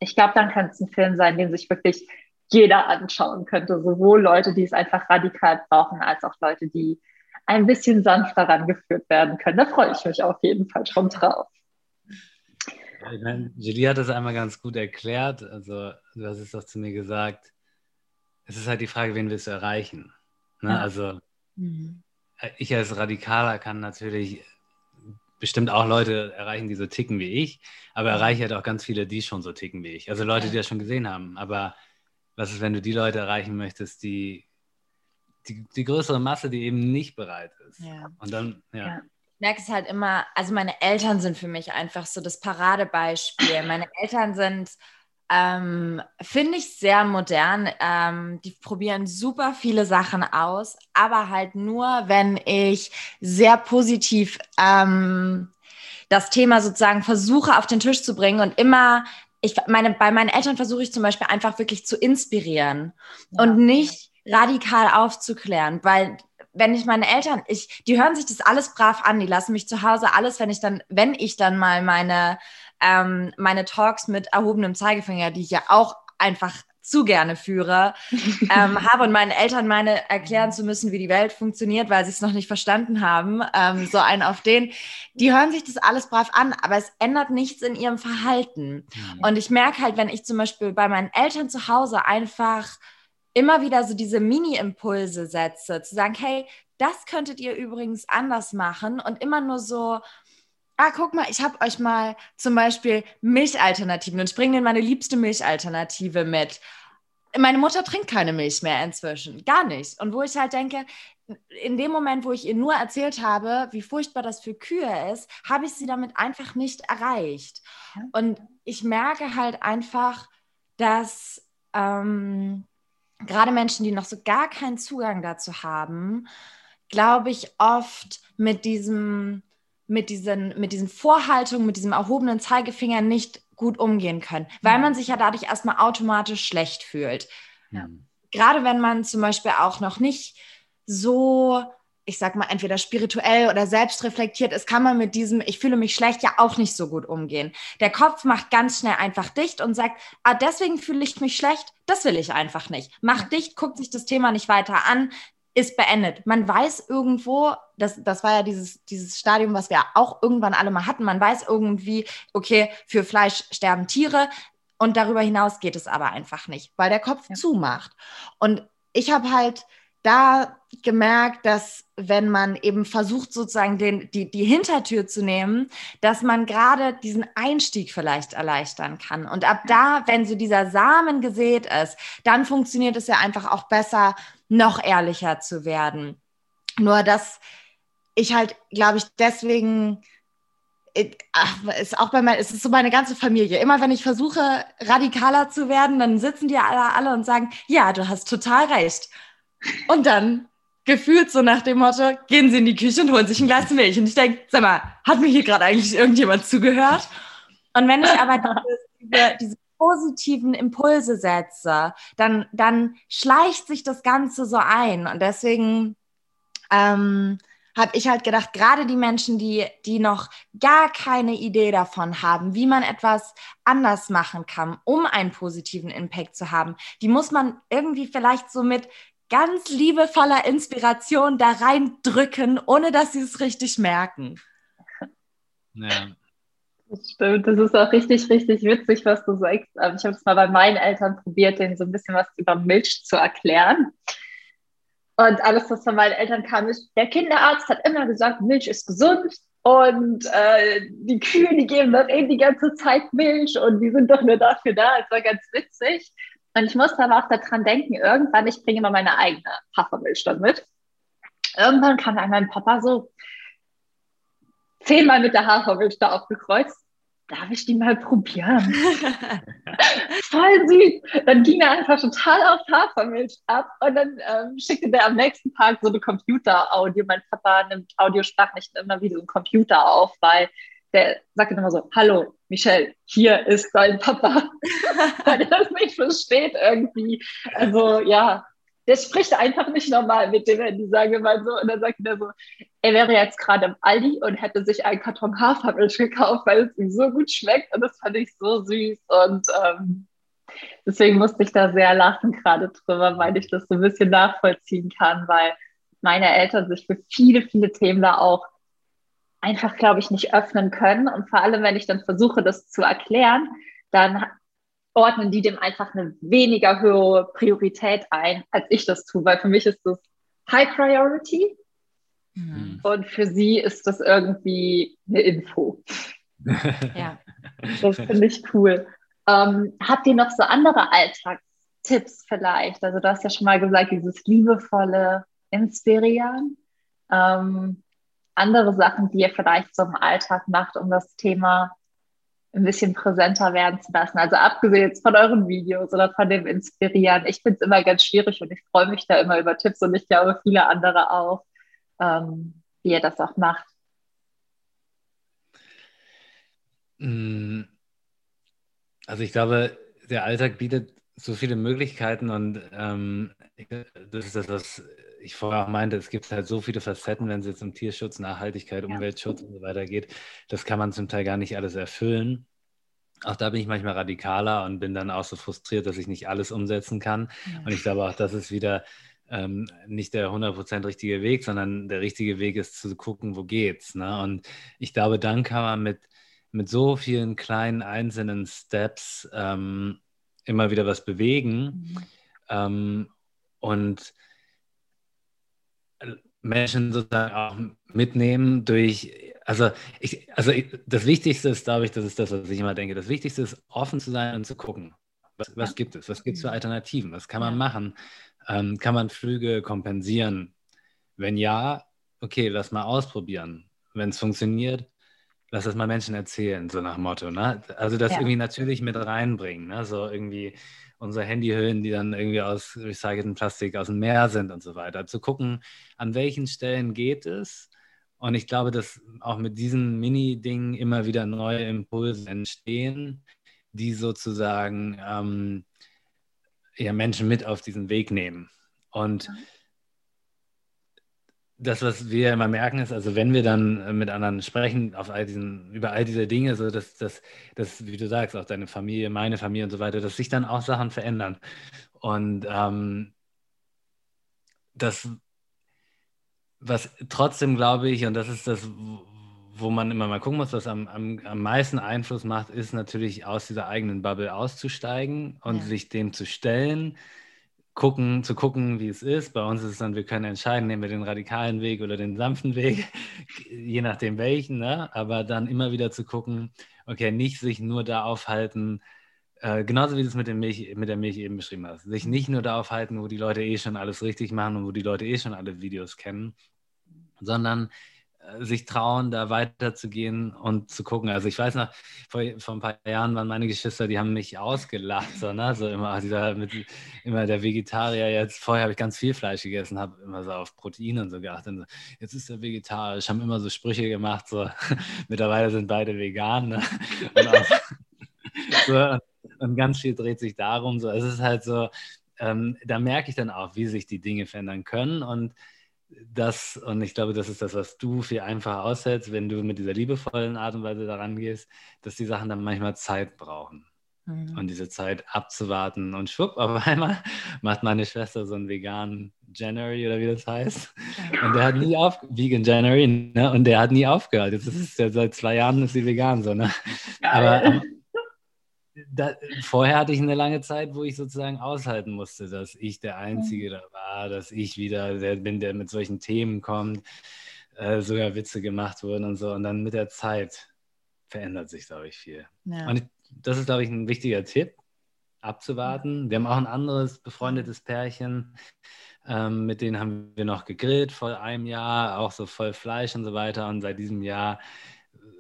ich glaube, dann kann es ein Film sein, den sich wirklich jeder anschauen könnte. Sowohl Leute, die es einfach radikal brauchen, als auch Leute, die ein bisschen sanfter rangeführt werden können. Da freue ich mich auf jeden Fall schon drauf. Ich meine, Julie hat das einmal ganz gut erklärt. Also, du hast es doch zu mir gesagt. Es ist halt die Frage, wen willst du erreichen? Ne? Ja. Also, mhm. ich als Radikaler kann natürlich bestimmt auch Leute erreichen, die so ticken wie ich, aber erreiche halt auch ganz viele, die schon so ticken wie ich. Also Leute, die das schon gesehen haben. Aber was ist, wenn du die Leute erreichen möchtest, die die, die größere Masse, die eben nicht bereit ist? Ja. Und dann, ja. ja. Ich merke es halt immer, also meine Eltern sind für mich einfach so das Paradebeispiel. Meine Eltern sind ähm, Finde ich sehr modern. Ähm, die probieren super viele Sachen aus, aber halt nur, wenn ich sehr positiv ähm, das Thema sozusagen versuche auf den Tisch zu bringen und immer, ich meine, bei meinen Eltern versuche ich zum Beispiel einfach wirklich zu inspirieren ja. und nicht radikal aufzuklären, weil wenn ich meine Eltern, ich, die hören sich das alles brav an, die lassen mich zu Hause alles, wenn ich dann, wenn ich dann mal meine ähm, meine Talks mit erhobenem Zeigefinger, die ich ja auch einfach zu gerne führe, ähm, habe und meinen Eltern meine erklären zu müssen, wie die Welt funktioniert, weil sie es noch nicht verstanden haben. Ähm, so einen auf den. Die hören sich das alles brav an, aber es ändert nichts in ihrem Verhalten. Mhm. Und ich merke halt, wenn ich zum Beispiel bei meinen Eltern zu Hause einfach immer wieder so diese Mini-Impulse setze, zu sagen, hey, das könntet ihr übrigens anders machen und immer nur so ah, guck mal, ich habe euch mal zum Beispiel Milchalternativen und ich bringe Ihnen meine liebste Milchalternative mit. Meine Mutter trinkt keine Milch mehr inzwischen, gar nicht. Und wo ich halt denke, in dem Moment, wo ich ihr nur erzählt habe, wie furchtbar das für Kühe ist, habe ich sie damit einfach nicht erreicht. Und ich merke halt einfach, dass ähm, gerade Menschen, die noch so gar keinen Zugang dazu haben, glaube ich, oft mit diesem mit diesen, mit diesen Vorhaltungen, mit diesem erhobenen Zeigefinger nicht gut umgehen können, weil man sich ja dadurch erstmal automatisch schlecht fühlt. Ja. Gerade wenn man zum Beispiel auch noch nicht so, ich sag mal, entweder spirituell oder selbstreflektiert ist, kann man mit diesem, ich fühle mich schlecht, ja auch nicht so gut umgehen. Der Kopf macht ganz schnell einfach dicht und sagt, ah, deswegen fühle ich mich schlecht, das will ich einfach nicht. Macht dicht, guckt sich das Thema nicht weiter an, ist beendet. Man weiß irgendwo, das, das war ja dieses, dieses Stadium, was wir auch irgendwann alle mal hatten. Man weiß irgendwie, okay, für Fleisch sterben Tiere und darüber hinaus geht es aber einfach nicht, weil der Kopf ja. zumacht. Und ich habe halt da gemerkt, dass wenn man eben versucht, sozusagen den, die, die Hintertür zu nehmen, dass man gerade diesen Einstieg vielleicht erleichtern kann. Und ab da, wenn so dieser Samen gesät ist, dann funktioniert es ja einfach auch besser, noch ehrlicher zu werden. Nur dass ich halt, glaube ich, deswegen ach, ist auch bei mir, es ist so meine ganze Familie. Immer wenn ich versuche, radikaler zu werden, dann sitzen die alle, alle und sagen, ja, du hast total recht. Und dann gefühlt so nach dem Motto, gehen sie in die Küche und holen sich ein Glas Milch. Und ich denke, sag mal, hat mir hier gerade eigentlich irgendjemand zugehört? Und wenn ich aber diese, diese positiven Impulse setze, dann, dann schleicht sich das Ganze so ein. Und deswegen ähm, habe ich halt gedacht, gerade die Menschen, die, die noch gar keine Idee davon haben, wie man etwas anders machen kann, um einen positiven Impact zu haben, die muss man irgendwie vielleicht so mit ganz liebevoller Inspiration da reindrücken, ohne dass sie es richtig merken. Ja. Das stimmt, das ist auch richtig, richtig witzig, was du sagst. Ich habe es mal bei meinen Eltern probiert, denen so ein bisschen was über Milch zu erklären. Und alles, was von meinen Eltern kam, ist, der Kinderarzt hat immer gesagt, Milch ist gesund und äh, die Kühe, die geben doch eh die ganze Zeit Milch und die sind doch nur dafür da. Es war ganz witzig. Und ich musste aber auch daran denken, irgendwann, ich bringe immer meine eigene Hafermilch dann mit. Irgendwann kam dann mein Papa so, zehnmal mit der Hafermilch da aufgekreuzt. Darf ich die mal probieren? Voll süß. Dann ging er einfach total auf Hafermilch ab und dann ähm, schickte der am nächsten Tag so eine Computer-Audio. Mein Papa nimmt Audiosprachnachrichten immer wie so ein Computer auf, weil der sagt immer so, hallo, Michelle, hier ist dein Papa. Weil er das nicht versteht irgendwie. Also ja, der spricht einfach nicht normal mit dem Handy, sage mal so. Und dann sagt er so, er wäre jetzt gerade im Aldi und hätte sich einen Karton Hafermilch gekauft, weil es ihm so gut schmeckt. Und das fand ich so süß. Und ähm, deswegen musste ich da sehr lachen gerade drüber, weil ich das so ein bisschen nachvollziehen kann, weil meine Eltern sich für viele, viele Themen da auch einfach, glaube ich, nicht öffnen können. Und vor allem, wenn ich dann versuche, das zu erklären, dann ordnen die dem einfach eine weniger hohe Priorität ein, als ich das tue, weil für mich ist das High Priority mhm. und für sie ist das irgendwie eine Info. ja. Das finde ich cool. Ähm, habt ihr noch so andere Alltagstipps vielleicht? Also du hast ja schon mal gesagt, dieses liebevolle Inspirieren. Ähm, andere Sachen, die ihr vielleicht so im Alltag macht, um das Thema ein bisschen präsenter werden zu lassen. Also abgesehen jetzt von euren Videos oder von dem Inspirieren. Ich finde es immer ganz schwierig und ich freue mich da immer über Tipps und ich glaube viele andere auch, ähm, wie ihr das auch macht. Mm, also ich glaube, der Alltag bietet so viele Möglichkeiten und ähm, das ist das, was ich vorher auch meinte, es gibt halt so viele Facetten, wenn es jetzt um Tierschutz, Nachhaltigkeit, Umweltschutz und so weiter geht. Das kann man zum Teil gar nicht alles erfüllen. Auch da bin ich manchmal radikaler und bin dann auch so frustriert, dass ich nicht alles umsetzen kann. Ja. Und ich glaube auch, das ist wieder ähm, nicht der 100% richtige Weg, sondern der richtige Weg ist zu gucken, wo geht's. Ne? Und ich glaube, dann kann man mit, mit so vielen kleinen einzelnen Steps ähm, immer wieder was bewegen. Mhm. Ähm, und Menschen sozusagen auch mitnehmen durch, also, ich, also ich, das Wichtigste ist, glaube ich, das ist das, was ich immer denke, das Wichtigste ist, offen zu sein und zu gucken. Was, was gibt es? Was gibt es für Alternativen? Was kann man machen? Ähm, kann man Flüge kompensieren? Wenn ja, okay, lass mal ausprobieren. Wenn es funktioniert, lass es mal Menschen erzählen, so nach Motto. Ne? Also das ja. irgendwie natürlich mit reinbringen. Ne? So irgendwie unsere Handyhüllen, die dann irgendwie aus recyceltem Plastik aus dem Meer sind und so weiter. Zu gucken, an welchen Stellen geht es. Und ich glaube, dass auch mit diesen Mini-Dingen immer wieder neue Impulse entstehen, die sozusagen ähm, ja, Menschen mit auf diesen Weg nehmen. Und das, was wir immer merken, ist, also wenn wir dann äh, mit anderen sprechen, auf all diesen, über all diese Dinge, so dass, dass, dass, wie du sagst, auch deine Familie, meine Familie und so weiter, dass sich dann auch Sachen verändern. Und ähm, das, was trotzdem glaube ich, und das ist das, wo man immer mal gucken muss, was am, am, am meisten Einfluss macht, ist natürlich aus dieser eigenen Bubble auszusteigen und ja. sich dem zu stellen gucken, zu gucken, wie es ist. Bei uns ist es dann, wir können entscheiden, nehmen wir den radikalen Weg oder den sanften Weg, je nachdem welchen, ne? aber dann immer wieder zu gucken, okay, nicht sich nur da aufhalten, äh, genauso wie du es mit, dem Milch, mit der Milch eben beschrieben hast, sich nicht nur da aufhalten, wo die Leute eh schon alles richtig machen und wo die Leute eh schon alle Videos kennen, sondern sich trauen, da weiterzugehen und zu gucken. Also ich weiß noch, vor, vor ein paar Jahren waren meine Geschwister, die haben mich ausgelacht, so, ne? so immer, dieser, mit, immer der Vegetarier jetzt, vorher habe ich ganz viel Fleisch gegessen, habe immer so auf Proteine und so geachtet. So, jetzt ist er vegetarisch, haben immer so Sprüche gemacht, so mittlerweile sind beide vegan. Ne? Und, auch, so, und ganz viel dreht sich darum, so, es ist halt so, ähm, da merke ich dann auch, wie sich die Dinge verändern können und das, und ich glaube, das ist das, was du viel einfacher aushältst, wenn du mit dieser liebevollen Art und Weise daran gehst, dass die Sachen dann manchmal Zeit brauchen. Mhm. Und diese Zeit abzuwarten und schwupp, auf einmal macht meine Schwester so einen veganen January oder wie das heißt. Und der hat nie auf, Vegan January, ne? Und der hat nie aufgehört. Jetzt ist es ja seit zwei Jahren ist sie vegan so, ne? Aber, da, vorher hatte ich eine lange Zeit, wo ich sozusagen aushalten musste, dass ich der Einzige mhm. da war, dass ich wieder der bin, der mit solchen Themen kommt, äh, sogar Witze gemacht wurden und so. Und dann mit der Zeit verändert sich, glaube ich, viel. Ja. Und ich, das ist, glaube ich, ein wichtiger Tipp, abzuwarten. Wir haben auch ein anderes befreundetes Pärchen, ähm, mit denen haben wir noch gegrillt vor einem Jahr, auch so voll Fleisch und so weiter. Und seit diesem Jahr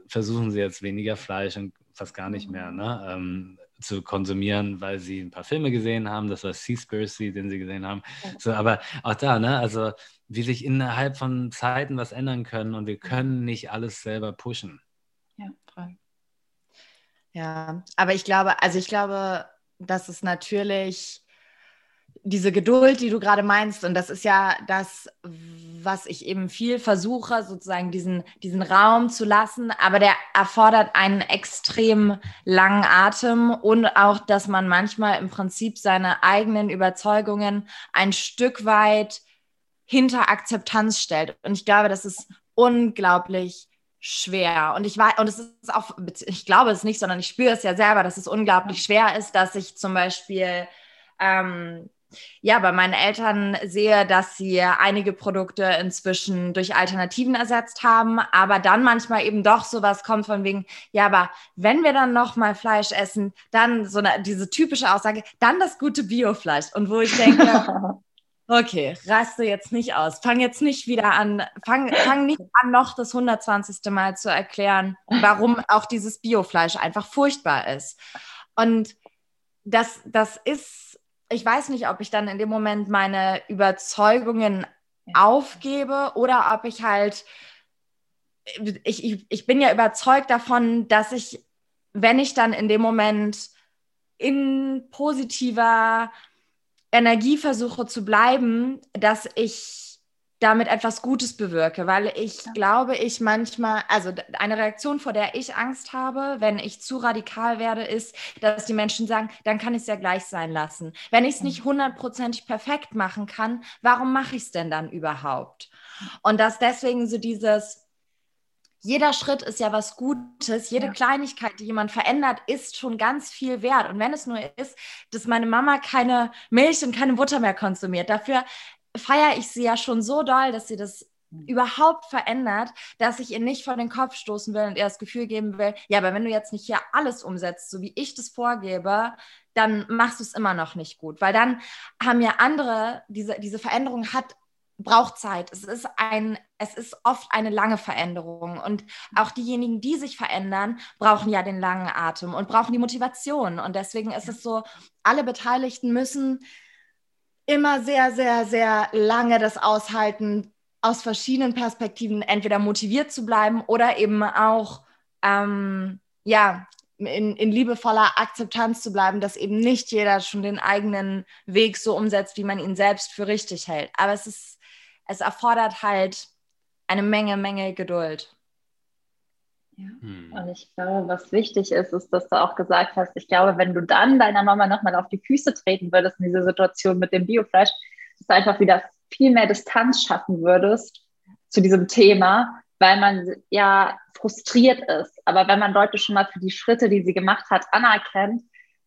versuchen sie jetzt weniger Fleisch und fast gar nicht mehr ne, ähm, zu konsumieren, weil sie ein paar Filme gesehen haben. Das war Seaspiracy, den sie gesehen haben. So, aber auch da, ne, also wie sich innerhalb von Zeiten was ändern können und wir können nicht alles selber pushen. Ja, voll. Ja, aber ich glaube, also ich glaube, dass es natürlich diese Geduld, die du gerade meinst, und das ist ja das, was ich eben viel versuche, sozusagen diesen, diesen Raum zu lassen, aber der erfordert einen extrem langen Atem und auch, dass man manchmal im Prinzip seine eigenen Überzeugungen ein Stück weit hinter Akzeptanz stellt. Und ich glaube, das ist unglaublich schwer. Und ich weiß, und es ist auch, ich glaube es nicht, sondern ich spüre es ja selber, dass es unglaublich schwer ist, dass ich zum Beispiel ähm, ja, bei meinen Eltern sehe, dass sie einige Produkte inzwischen durch Alternativen ersetzt haben, aber dann manchmal eben doch sowas kommt von wegen, ja, aber wenn wir dann noch mal Fleisch essen, dann so eine, diese typische Aussage, dann das gute Biofleisch. Und wo ich denke, okay, raste jetzt nicht aus, fang jetzt nicht wieder an, fang, fang nicht an, noch das 120. Mal zu erklären, warum auch dieses Biofleisch einfach furchtbar ist. Und das, das ist ich weiß nicht, ob ich dann in dem Moment meine Überzeugungen aufgebe oder ob ich halt, ich, ich, ich bin ja überzeugt davon, dass ich, wenn ich dann in dem Moment in positiver Energie versuche zu bleiben, dass ich damit etwas Gutes bewirke, weil ich glaube, ich manchmal, also eine Reaktion, vor der ich Angst habe, wenn ich zu radikal werde, ist, dass die Menschen sagen, dann kann ich es ja gleich sein lassen. Wenn ich es nicht hundertprozentig perfekt machen kann, warum mache ich es denn dann überhaupt? Und dass deswegen so dieses, jeder Schritt ist ja was Gutes. Jede ja. Kleinigkeit, die jemand verändert, ist schon ganz viel wert. Und wenn es nur ist, dass meine Mama keine Milch und keine Butter mehr konsumiert, dafür feiere ich sie ja schon so doll, dass sie das hm. überhaupt verändert, dass ich ihr nicht vor den Kopf stoßen will und ihr das Gefühl geben will, ja, aber wenn du jetzt nicht hier alles umsetzt, so wie ich das vorgebe, dann machst du es immer noch nicht gut, weil dann haben ja andere, diese, diese Veränderung hat, braucht Zeit. Es ist ein, es ist oft eine lange Veränderung und auch diejenigen, die sich verändern, brauchen ja den langen Atem und brauchen die Motivation und deswegen ist es so, alle Beteiligten müssen immer sehr, sehr, sehr lange das aushalten, aus verschiedenen Perspektiven entweder motiviert zu bleiben oder eben auch ähm, ja, in, in liebevoller Akzeptanz zu bleiben, dass eben nicht jeder schon den eigenen Weg so umsetzt, wie man ihn selbst für richtig hält. Aber es ist, es erfordert halt eine Menge, Menge Geduld. Ja. Hm. Und ich glaube, was wichtig ist, ist, dass du auch gesagt hast, ich glaube, wenn du dann deiner Mama nochmal auf die Füße treten würdest in dieser Situation mit dem Biofleisch, dass du einfach wieder viel mehr Distanz schaffen würdest zu diesem Thema, weil man ja frustriert ist. Aber wenn man Leute schon mal für die Schritte, die sie gemacht hat, anerkennt,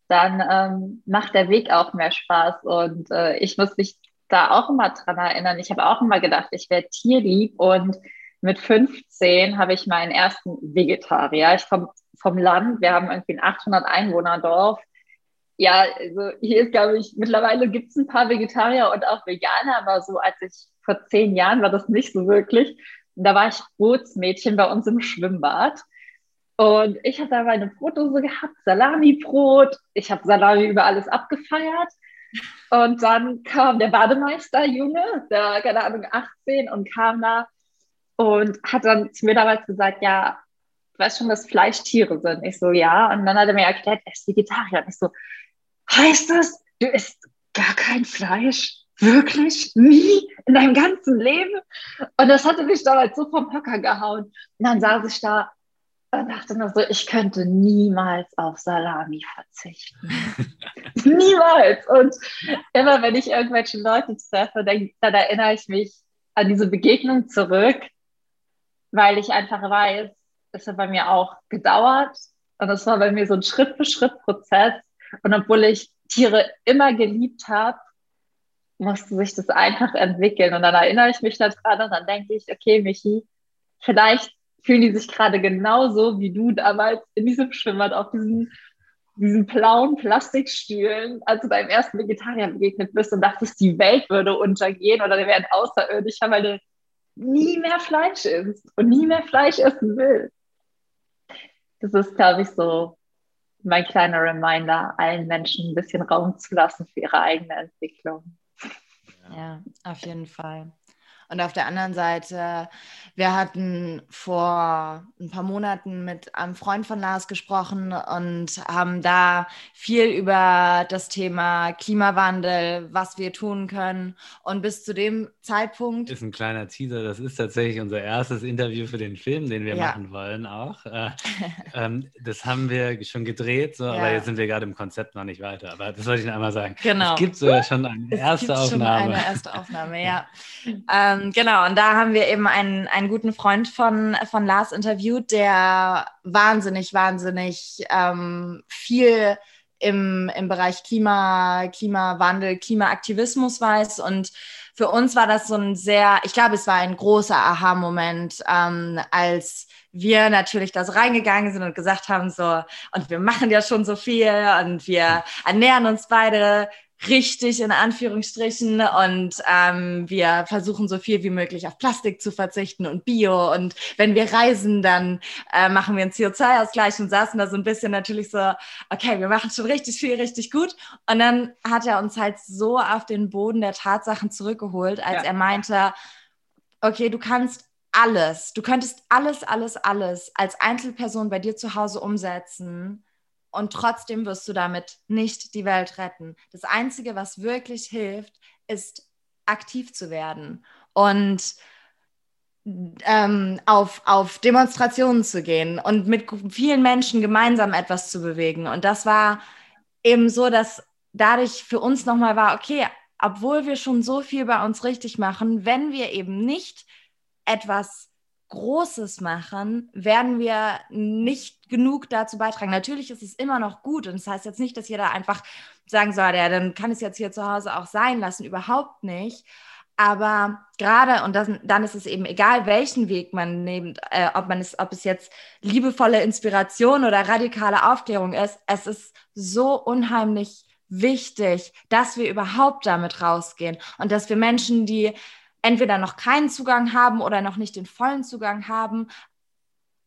dann ähm, macht der Weg auch mehr Spaß. Und äh, ich muss mich da auch immer dran erinnern. Ich habe auch immer gedacht, ich wäre tierlieb und mit 15 habe ich meinen ersten Vegetarier. Ich komme vom Land, wir haben irgendwie ein 800 Einwohner Dorf. Ja, also hier ist, glaube ich, mittlerweile gibt es ein paar Vegetarier und auch Veganer, aber so als ich vor zehn Jahren war das nicht so wirklich. Und da war ich Bootsmädchen bei uns im Schwimmbad. Und ich habe da meine Brotdose gehabt, Salami-Brot. Ich habe Salami über alles abgefeiert. Und dann kam der Bademeister, Junge, der, keine Ahnung, 18 und kam da und hat dann zu mir damals gesagt, ja, du weißt schon, dass Fleisch Tiere sind. Ich so, ja. Und dann hat er mir erklärt, er ist Vegetarier. Und ich so, heißt das, du isst gar kein Fleisch? Wirklich? Nie? In deinem ganzen Leben? Und das hatte mich damals so vom Hocker gehauen. Und dann saß ich da und dachte nur so, ich könnte niemals auf Salami verzichten. niemals. Und immer wenn ich irgendwelche Leute treffe, dann, dann erinnere ich mich an diese Begegnung zurück weil ich einfach weiß, es hat bei mir auch gedauert und es war bei mir so ein Schritt-für-Schritt-Prozess. Und obwohl ich Tiere immer geliebt habe, musste sich das einfach entwickeln. Und dann erinnere ich mich daran und dann denke ich, okay, Michi, vielleicht fühlen die sich gerade genauso wie du damals in diesem Schwimmbad auf diesen, diesen blauen Plastikstühlen, als du deinem ersten Vegetarier begegnet bist und dachtest, die Welt würde untergehen oder wir wären außerirdisch, weil du nie mehr Fleisch isst und nie mehr Fleisch essen will. Das ist, glaube ich, so mein kleiner Reminder, allen Menschen ein bisschen Raum zu lassen für ihre eigene Entwicklung. Ja, auf jeden Fall. Und auf der anderen Seite, wir hatten vor ein paar Monaten mit einem Freund von Lars gesprochen und haben da viel über das Thema Klimawandel, was wir tun können. Und bis zu dem Zeitpunkt. Ist ein kleiner Teaser, das ist tatsächlich unser erstes Interview für den Film, den wir ja. machen wollen auch. Äh, ähm, das haben wir schon gedreht, so, ja. aber jetzt sind wir gerade im Konzept noch nicht weiter. Aber das wollte ich noch einmal sagen. Genau. Es gibt sogar schon eine es erste Aufnahme. Schon eine erste Aufnahme, ja. ähm, genau, und da haben wir eben einen, einen guten Freund von, von Lars interviewt, der wahnsinnig, wahnsinnig ähm, viel im, im Bereich Klima, Klimawandel, Klimaaktivismus weiß. Und für uns war das so ein sehr, ich glaube, es war ein großer Aha-Moment, ähm, als wir natürlich da so reingegangen sind und gesagt haben, so, und wir machen ja schon so viel und wir ernähren uns beide richtig in Anführungsstrichen. Und ähm, wir versuchen so viel wie möglich auf Plastik zu verzichten und Bio. Und wenn wir reisen, dann äh, machen wir einen CO2-Ausgleich und saßen da so ein bisschen natürlich so, okay, wir machen schon richtig viel, richtig gut. Und dann hat er uns halt so auf den Boden der Tatsachen zurückgeholt, als ja. er meinte, okay, du kannst alles, du könntest alles, alles, alles als Einzelperson bei dir zu Hause umsetzen und trotzdem wirst du damit nicht die Welt retten. Das Einzige, was wirklich hilft, ist aktiv zu werden und ähm, auf, auf Demonstrationen zu gehen und mit vielen Menschen gemeinsam etwas zu bewegen. Und das war eben so, dass dadurch für uns nochmal war, okay, obwohl wir schon so viel bei uns richtig machen, wenn wir eben nicht etwas Großes machen, werden wir nicht genug dazu beitragen. Natürlich ist es immer noch gut und das heißt jetzt nicht, dass jeder einfach sagen soll, ja, dann kann es jetzt hier zu Hause auch sein lassen, überhaupt nicht. Aber gerade, und das, dann ist es eben egal, welchen Weg man nimmt, äh, ob, man es, ob es jetzt liebevolle Inspiration oder radikale Aufklärung ist, es ist so unheimlich wichtig, dass wir überhaupt damit rausgehen und dass wir Menschen, die entweder noch keinen Zugang haben oder noch nicht den vollen Zugang haben,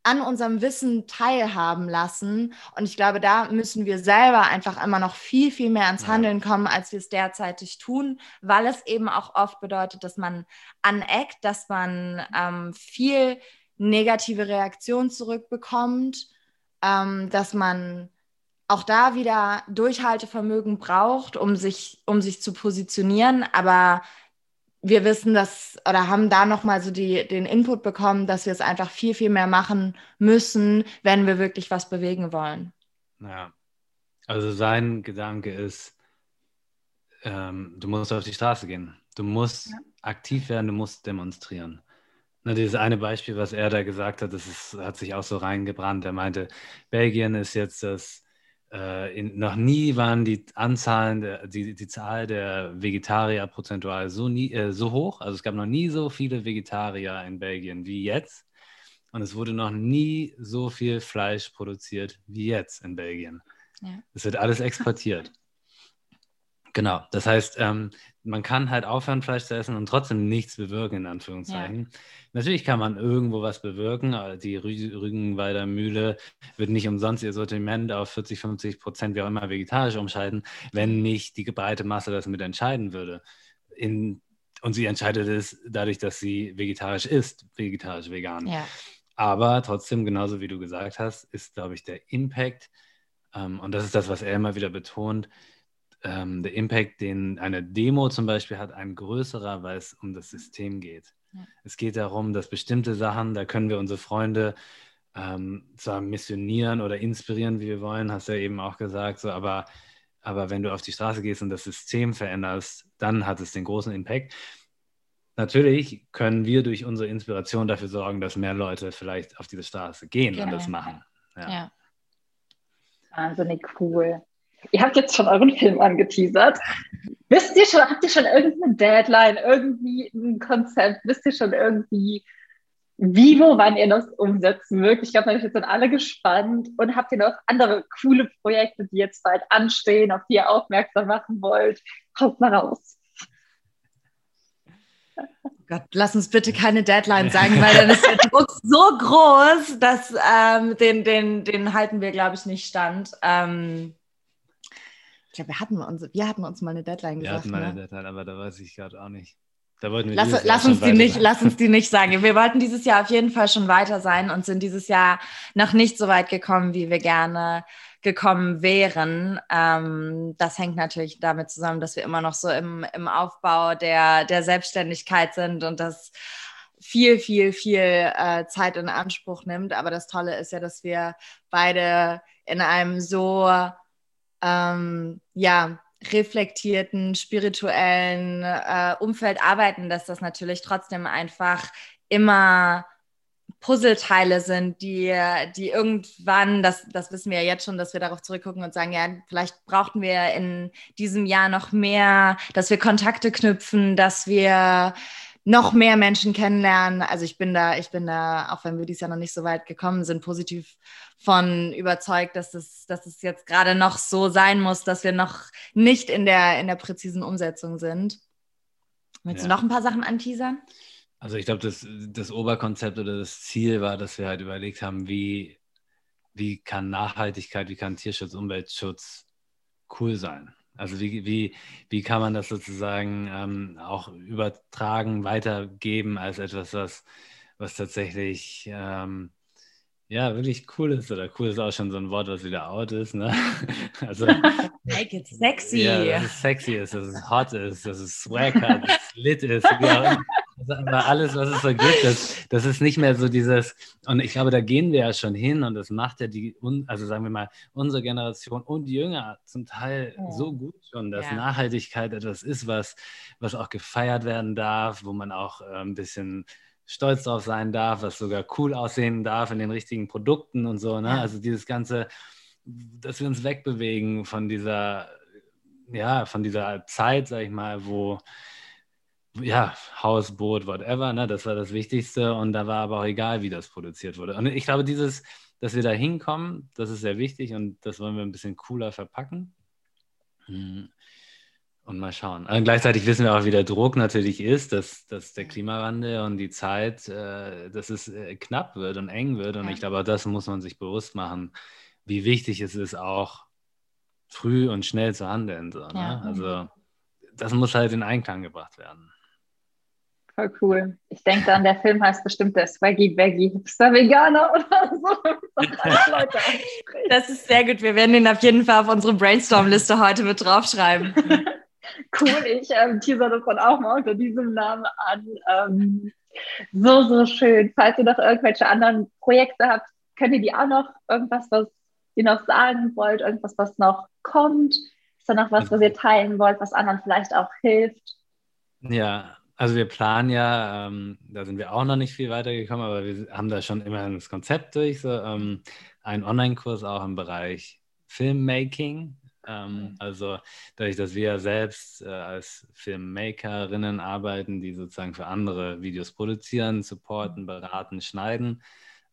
an unserem Wissen teilhaben lassen. Und ich glaube, da müssen wir selber einfach immer noch viel, viel mehr ans Handeln kommen, als wir es derzeitig tun, weil es eben auch oft bedeutet, dass man aneckt, dass man ähm, viel negative Reaktion zurückbekommt, ähm, dass man auch da wieder Durchhaltevermögen braucht, um sich, um sich zu positionieren. Aber wir wissen das oder haben da nochmal so die, den Input bekommen, dass wir es einfach viel, viel mehr machen müssen, wenn wir wirklich was bewegen wollen. Ja, also sein Gedanke ist, ähm, du musst auf die Straße gehen. Du musst ja. aktiv werden, du musst demonstrieren. Na, dieses eine Beispiel, was er da gesagt hat, das ist, hat sich auch so reingebrannt. Er meinte, Belgien ist jetzt das äh, in, noch nie waren die Anzahlen, der, die, die Zahl der Vegetarier prozentual so, nie, äh, so hoch. Also es gab noch nie so viele Vegetarier in Belgien wie jetzt. Und es wurde noch nie so viel Fleisch produziert wie jetzt in Belgien. Es ja. wird alles exportiert. Genau, das heißt, ähm, man kann halt aufhören, Fleisch zu essen und trotzdem nichts bewirken, in Anführungszeichen. Ja. Natürlich kann man irgendwo was bewirken. Die Rügenwalder Mühle wird nicht umsonst ihr Sortiment auf 40, 50 Prozent, wie auch immer, vegetarisch umschalten, wenn nicht die breite Masse das mit entscheiden würde. In, und sie entscheidet es dadurch, dass sie vegetarisch ist, vegetarisch, vegan. Ja. Aber trotzdem, genauso wie du gesagt hast, ist, glaube ich, der Impact, ähm, und das ist das, was er immer wieder betont, ähm, der Impact, den eine Demo zum Beispiel hat, ein größerer, weil es um das System geht. Ja. Es geht darum, dass bestimmte Sachen, da können wir unsere Freunde ähm, zwar missionieren oder inspirieren, wie wir wollen, hast du ja eben auch gesagt, so, aber, aber wenn du auf die Straße gehst und das System veränderst, dann hat es den großen Impact. Natürlich können wir durch unsere Inspiration dafür sorgen, dass mehr Leute vielleicht auf diese Straße gehen genau. und das machen. Ja. ja. Wahnsinnig cool. Ihr habt jetzt schon euren Film angeteasert. Wisst ihr schon, habt ihr schon irgendeine Deadline, irgendwie ein Konzept? Wisst ihr schon irgendwie, wie, wo, wann ihr das umsetzen mögt? Ich glaube, jetzt sind alle gespannt. Und habt ihr noch andere coole Projekte, die jetzt bald anstehen, auf die ihr aufmerksam machen wollt? Haut mal raus. Gott, lass uns bitte keine Deadline sagen, weil dann ist der Druck so groß, dass ähm, den, den, den halten wir, glaube ich, nicht stand. Ähm, ich glaube, wir hatten uns, wir hatten uns mal eine Deadline gesagt. Wir hatten mal ne? eine Deadline, aber da weiß ich gerade auch nicht. Da wollten wir lass, lass uns die nicht, lass uns die nicht sagen. Wir wollten dieses Jahr auf jeden Fall schon weiter sein und sind dieses Jahr noch nicht so weit gekommen, wie wir gerne gekommen wären. Ähm, das hängt natürlich damit zusammen, dass wir immer noch so im, im Aufbau der, der Selbstständigkeit sind und das viel, viel, viel äh, Zeit in Anspruch nimmt. Aber das Tolle ist ja, dass wir beide in einem so ähm, ja, reflektierten, spirituellen äh, Umfeld arbeiten, dass das natürlich trotzdem einfach immer Puzzleteile sind, die, die irgendwann, das, das wissen wir ja jetzt schon, dass wir darauf zurückgucken und sagen, ja, vielleicht brauchten wir in diesem Jahr noch mehr, dass wir Kontakte knüpfen, dass wir noch mehr Menschen kennenlernen. Also ich bin da, ich bin da, auch wenn wir dieses Jahr noch nicht so weit gekommen sind, positiv von überzeugt, dass es, dass es jetzt gerade noch so sein muss, dass wir noch nicht in der, in der präzisen Umsetzung sind. Willst ja. du noch ein paar Sachen anteasern? Also ich glaube, das, das Oberkonzept oder das Ziel war, dass wir halt überlegt haben, wie, wie kann Nachhaltigkeit, wie kann Tierschutz, Umweltschutz cool sein. Also wie, wie, wie kann man das sozusagen ähm, auch übertragen, weitergeben als etwas, was, was tatsächlich ähm, ja, wirklich cool ist. Oder cool ist auch schon so ein Wort, was wieder out ist. Ne? Also, Make it sexy. Ja, dass es sexy ist, dass es hot ist, dass es swag hat, dass es lit ist. Ja, aber alles, was es so gibt, das, das ist nicht mehr so dieses, und ich glaube, da gehen wir ja schon hin und das macht ja die, also sagen wir mal, unsere Generation und Jünger zum Teil ja. so gut schon, dass ja. Nachhaltigkeit etwas ist, was, was auch gefeiert werden darf, wo man auch äh, ein bisschen stolz drauf sein darf, was sogar cool aussehen darf in den richtigen Produkten und so. Ne? Ja. Also dieses ganze, dass wir uns wegbewegen von dieser, ja, von dieser Zeit, sag ich mal, wo ja, Haus, Boot, whatever, ne? das war das Wichtigste und da war aber auch egal, wie das produziert wurde. Und ich glaube, dieses, dass wir da hinkommen, das ist sehr wichtig und das wollen wir ein bisschen cooler verpacken. Hm. Und mal schauen. Und gleichzeitig wissen wir auch, wie der Druck natürlich ist, dass, dass der Klimawandel und die Zeit, äh, dass es äh, knapp wird und eng wird. Und ja. ich glaube, auch das muss man sich bewusst machen, wie wichtig es ist, auch früh und schnell zu handeln. So, ne? ja. Also das muss halt in Einklang gebracht werden. Voll cool. Ich denke dann, der Film heißt bestimmt der Swaggy Baggy Hipster Veganer oder so. Das ist sehr gut. Wir werden ihn auf jeden Fall auf unsere Brainstorm-Liste heute mit draufschreiben. cool, ich ähm, teaser davon auch mal unter diesem Namen an. Ähm, so, so schön. Falls ihr noch irgendwelche anderen Projekte habt, könnt ihr die auch noch irgendwas, was ihr noch sagen wollt, irgendwas, was noch kommt? Ist da noch was, was ihr teilen wollt, was anderen vielleicht auch hilft? Ja, also wir planen ja, ähm, da sind wir auch noch nicht viel weitergekommen, aber wir haben da schon immer das Konzept durch, so ähm, einen Online-Kurs auch im Bereich Filmmaking. Ähm, also dadurch, dass wir selbst äh, als Filmmakerinnen arbeiten, die sozusagen für andere Videos produzieren, supporten, beraten, schneiden,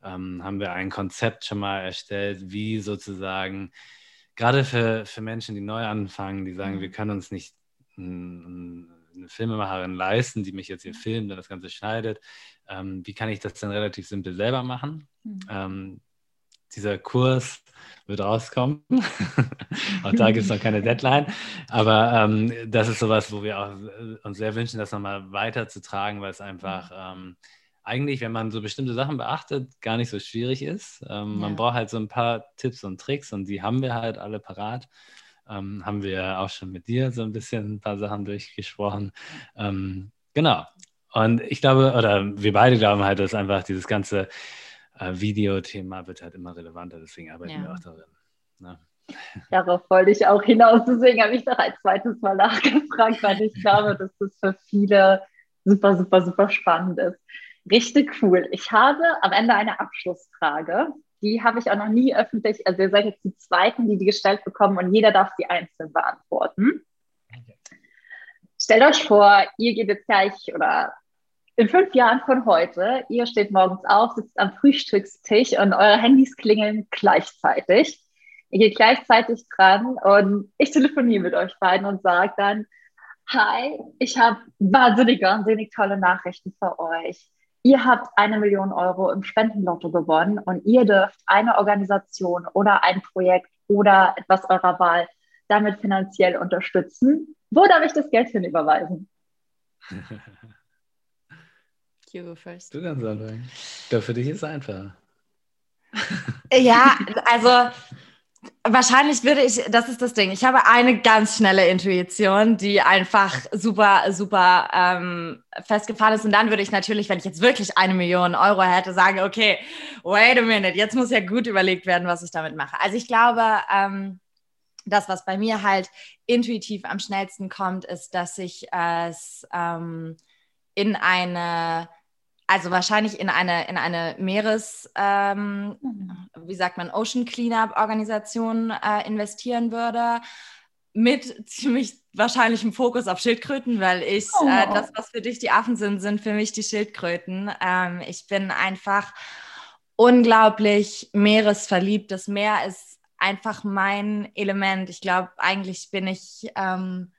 ähm, haben wir ein Konzept schon mal erstellt, wie sozusagen gerade für, für Menschen, die neu anfangen, die sagen, wir können uns nicht ein, eine Filmemacherin leisten, die mich jetzt hier filmt und das Ganze schneidet. Ähm, wie kann ich das dann relativ simpel selber machen? Mhm. Ähm, dieser Kurs wird rauskommen. auch da gibt es noch keine Deadline. Aber ähm, das ist sowas, wo wir auch äh, uns sehr wünschen, das nochmal weiterzutragen, weil es einfach ähm, eigentlich, wenn man so bestimmte Sachen beachtet, gar nicht so schwierig ist. Ähm, ja. Man braucht halt so ein paar Tipps und Tricks und die haben wir halt alle parat ähm, haben wir auch schon mit dir so ein bisschen ein paar Sachen durchgesprochen. Ähm, genau. Und ich glaube, oder wir beide glauben halt, dass einfach dieses ganze äh, Videothema wird halt immer relevanter, deswegen arbeiten ja. wir auch darin. Ne? Darauf wollte ich auch hinaus. Deswegen habe ich noch ein zweites Mal nachgefragt, weil ich glaube, dass das für viele super, super, super spannend ist. Richtig cool. Ich habe am Ende eine Abschlussfrage die habe ich auch noch nie öffentlich, also ihr seid jetzt die Zweiten, die die gestellt bekommen und jeder darf sie einzeln beantworten. Okay. Stellt euch vor, ihr geht jetzt gleich oder in fünf Jahren von heute, ihr steht morgens auf, sitzt am Frühstückstisch und eure Handys klingeln gleichzeitig. Ihr geht gleichzeitig dran und ich telefoniere mit euch beiden und sage dann, hi, ich habe wahnsinnig, wahnsinnig tolle Nachrichten für euch ihr habt eine Million Euro im Spendenlotto gewonnen und ihr dürft eine Organisation oder ein Projekt oder etwas eurer Wahl damit finanziell unterstützen. Wo darf ich das Geld hin überweisen? You go first. Du kannst anfangen. Für dich ist es einfach. ja, also Wahrscheinlich würde ich, das ist das Ding, ich habe eine ganz schnelle Intuition, die einfach super, super ähm, festgefahren ist. Und dann würde ich natürlich, wenn ich jetzt wirklich eine Million Euro hätte, sagen, okay, wait a minute, jetzt muss ja gut überlegt werden, was ich damit mache. Also ich glaube, ähm, das, was bei mir halt intuitiv am schnellsten kommt, ist, dass ich es ähm, in eine also wahrscheinlich in eine, in eine Meeres, ähm, mhm. wie sagt man, Ocean Cleanup Organisation äh, investieren würde, mit ziemlich wahrscheinlichem Fokus auf Schildkröten, weil ich, oh. äh, das, was für dich die Affen sind, sind für mich die Schildkröten. Ähm, ich bin einfach unglaublich meeresverliebt. Das Meer ist einfach mein Element. Ich glaube, eigentlich bin ich ähm,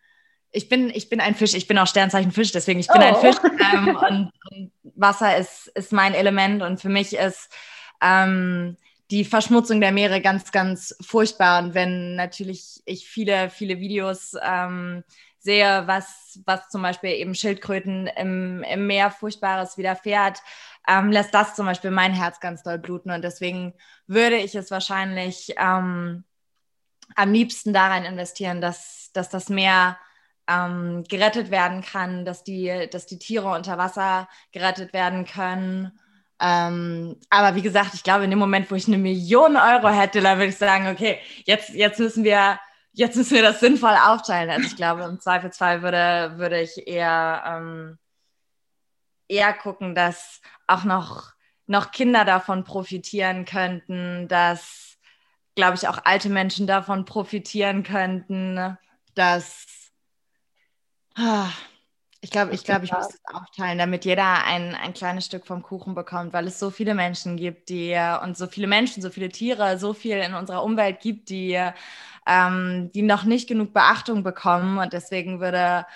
ich bin, ich bin ein Fisch, ich bin auch Sternzeichen Fisch, deswegen ich bin oh. ein Fisch ähm, und, und, Wasser ist, ist mein Element und für mich ist ähm, die Verschmutzung der Meere ganz, ganz furchtbar und wenn natürlich ich viele, viele Videos ähm, sehe, was, was zum Beispiel eben Schildkröten im, im Meer Furchtbares widerfährt, ähm, lässt das zum Beispiel mein Herz ganz doll bluten und deswegen würde ich es wahrscheinlich ähm, am liebsten daran investieren, dass, dass das Meer ähm, gerettet werden kann, dass die, dass die Tiere unter Wasser gerettet werden können. Ähm, aber wie gesagt, ich glaube, in dem Moment, wo ich eine Million Euro hätte, da würde ich sagen, okay, jetzt, jetzt müssen wir, jetzt müssen wir das sinnvoll aufteilen. Also ich glaube, im Zweifelsfall würde, würde ich eher, ähm, eher gucken, dass auch noch, noch Kinder davon profitieren könnten, dass, glaube ich, auch alte Menschen davon profitieren könnten, dass ich glaube, ich, glaub, ich muss das aufteilen, damit jeder ein, ein kleines Stück vom Kuchen bekommt, weil es so viele Menschen gibt, die und so viele Menschen, so viele Tiere, so viel in unserer Umwelt gibt, die, ähm, die noch nicht genug Beachtung bekommen. Und deswegen würde,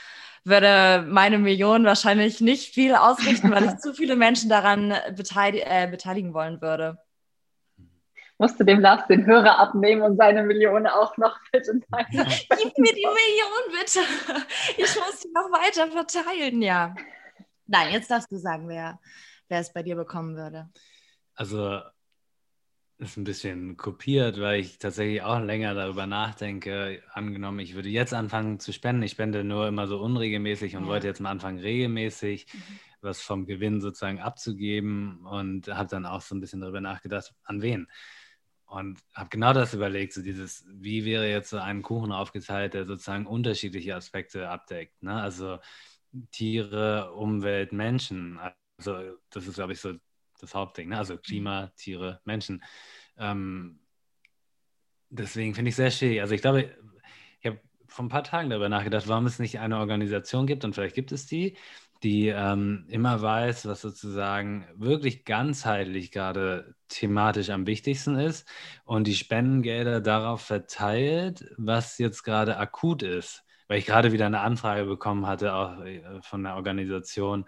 würde meine Million wahrscheinlich nicht viel ausrichten, weil ich zu viele Menschen daran beteilig äh, beteiligen wollen würde musste dem Lars den Hörer abnehmen und seine Million auch noch bitte. Gib mir die Million bitte. Ich muss die noch weiter verteilen, ja. Nein, jetzt darfst du sagen, wer, wer es bei dir bekommen würde. Also ist ein bisschen kopiert, weil ich tatsächlich auch länger darüber nachdenke. Angenommen, ich würde jetzt anfangen zu spenden. Ich spende nur immer so unregelmäßig und ja. wollte jetzt mal anfangen, regelmäßig mhm. was vom Gewinn sozusagen abzugeben und habe dann auch so ein bisschen darüber nachgedacht, an wen. Und habe genau das überlegt, so dieses, wie wäre jetzt so ein Kuchen aufgeteilt, der sozusagen unterschiedliche Aspekte abdeckt. Ne? Also Tiere, Umwelt, Menschen. Also das ist, glaube ich, so das Hauptding. Ne? Also Klima, Tiere, Menschen. Ähm, deswegen finde ich es sehr schwierig. Also ich glaube, ich habe vor ein paar Tagen darüber nachgedacht, warum es nicht eine Organisation gibt und vielleicht gibt es die, die ähm, immer weiß, was sozusagen wirklich ganzheitlich gerade thematisch am wichtigsten ist und die Spendengelder darauf verteilt, was jetzt gerade akut ist. Weil ich gerade wieder eine Anfrage bekommen hatte, auch äh, von der Organisation,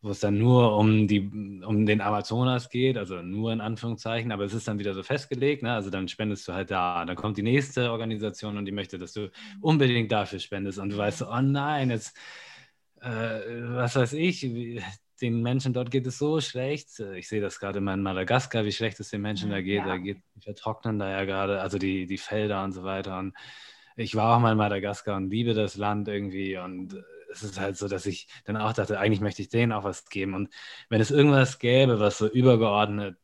wo es dann nur um, die, um den Amazonas geht, also nur in Anführungszeichen, aber es ist dann wieder so festgelegt, ne? also dann spendest du halt da. Dann kommt die nächste Organisation und die möchte, dass du unbedingt dafür spendest und du weißt, oh nein, jetzt was weiß ich, den Menschen dort geht es so schlecht. Ich sehe das gerade immer in Madagaskar, wie schlecht es den Menschen da geht. Ja. Da geht, die vertrocknen da ja gerade, also die, die Felder und so weiter. Und ich war auch mal in Madagaskar und liebe das Land irgendwie. Und es ist halt so, dass ich dann auch dachte, eigentlich möchte ich denen auch was geben. Und wenn es irgendwas gäbe, was so übergeordnet,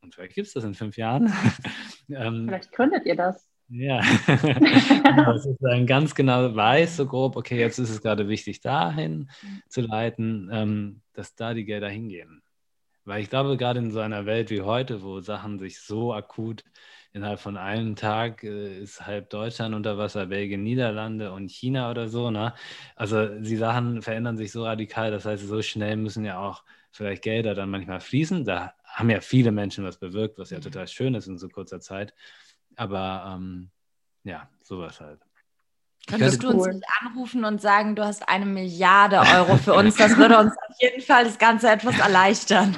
und vielleicht gibt es das in fünf Jahren. ähm, vielleicht gründet ihr das. Ja, das ist dann ganz genau weiß, so grob, okay, jetzt ist es gerade wichtig, dahin zu leiten, ähm, dass da die Gelder hingehen. Weil ich glaube, gerade in so einer Welt wie heute, wo Sachen sich so akut innerhalb von einem Tag äh, ist halb Deutschland unter Wasser, Belgien, Niederlande und China oder so, ne? Also die Sachen verändern sich so radikal, das heißt, so schnell müssen ja auch vielleicht Gelder dann manchmal fließen. Da haben ja viele Menschen was bewirkt, was ja mhm. total schön ist in so kurzer Zeit. Aber ähm, ja, sowas halt. Könntest du uns nicht anrufen und sagen, du hast eine Milliarde Euro für uns? Das würde uns auf jeden Fall das Ganze etwas erleichtern.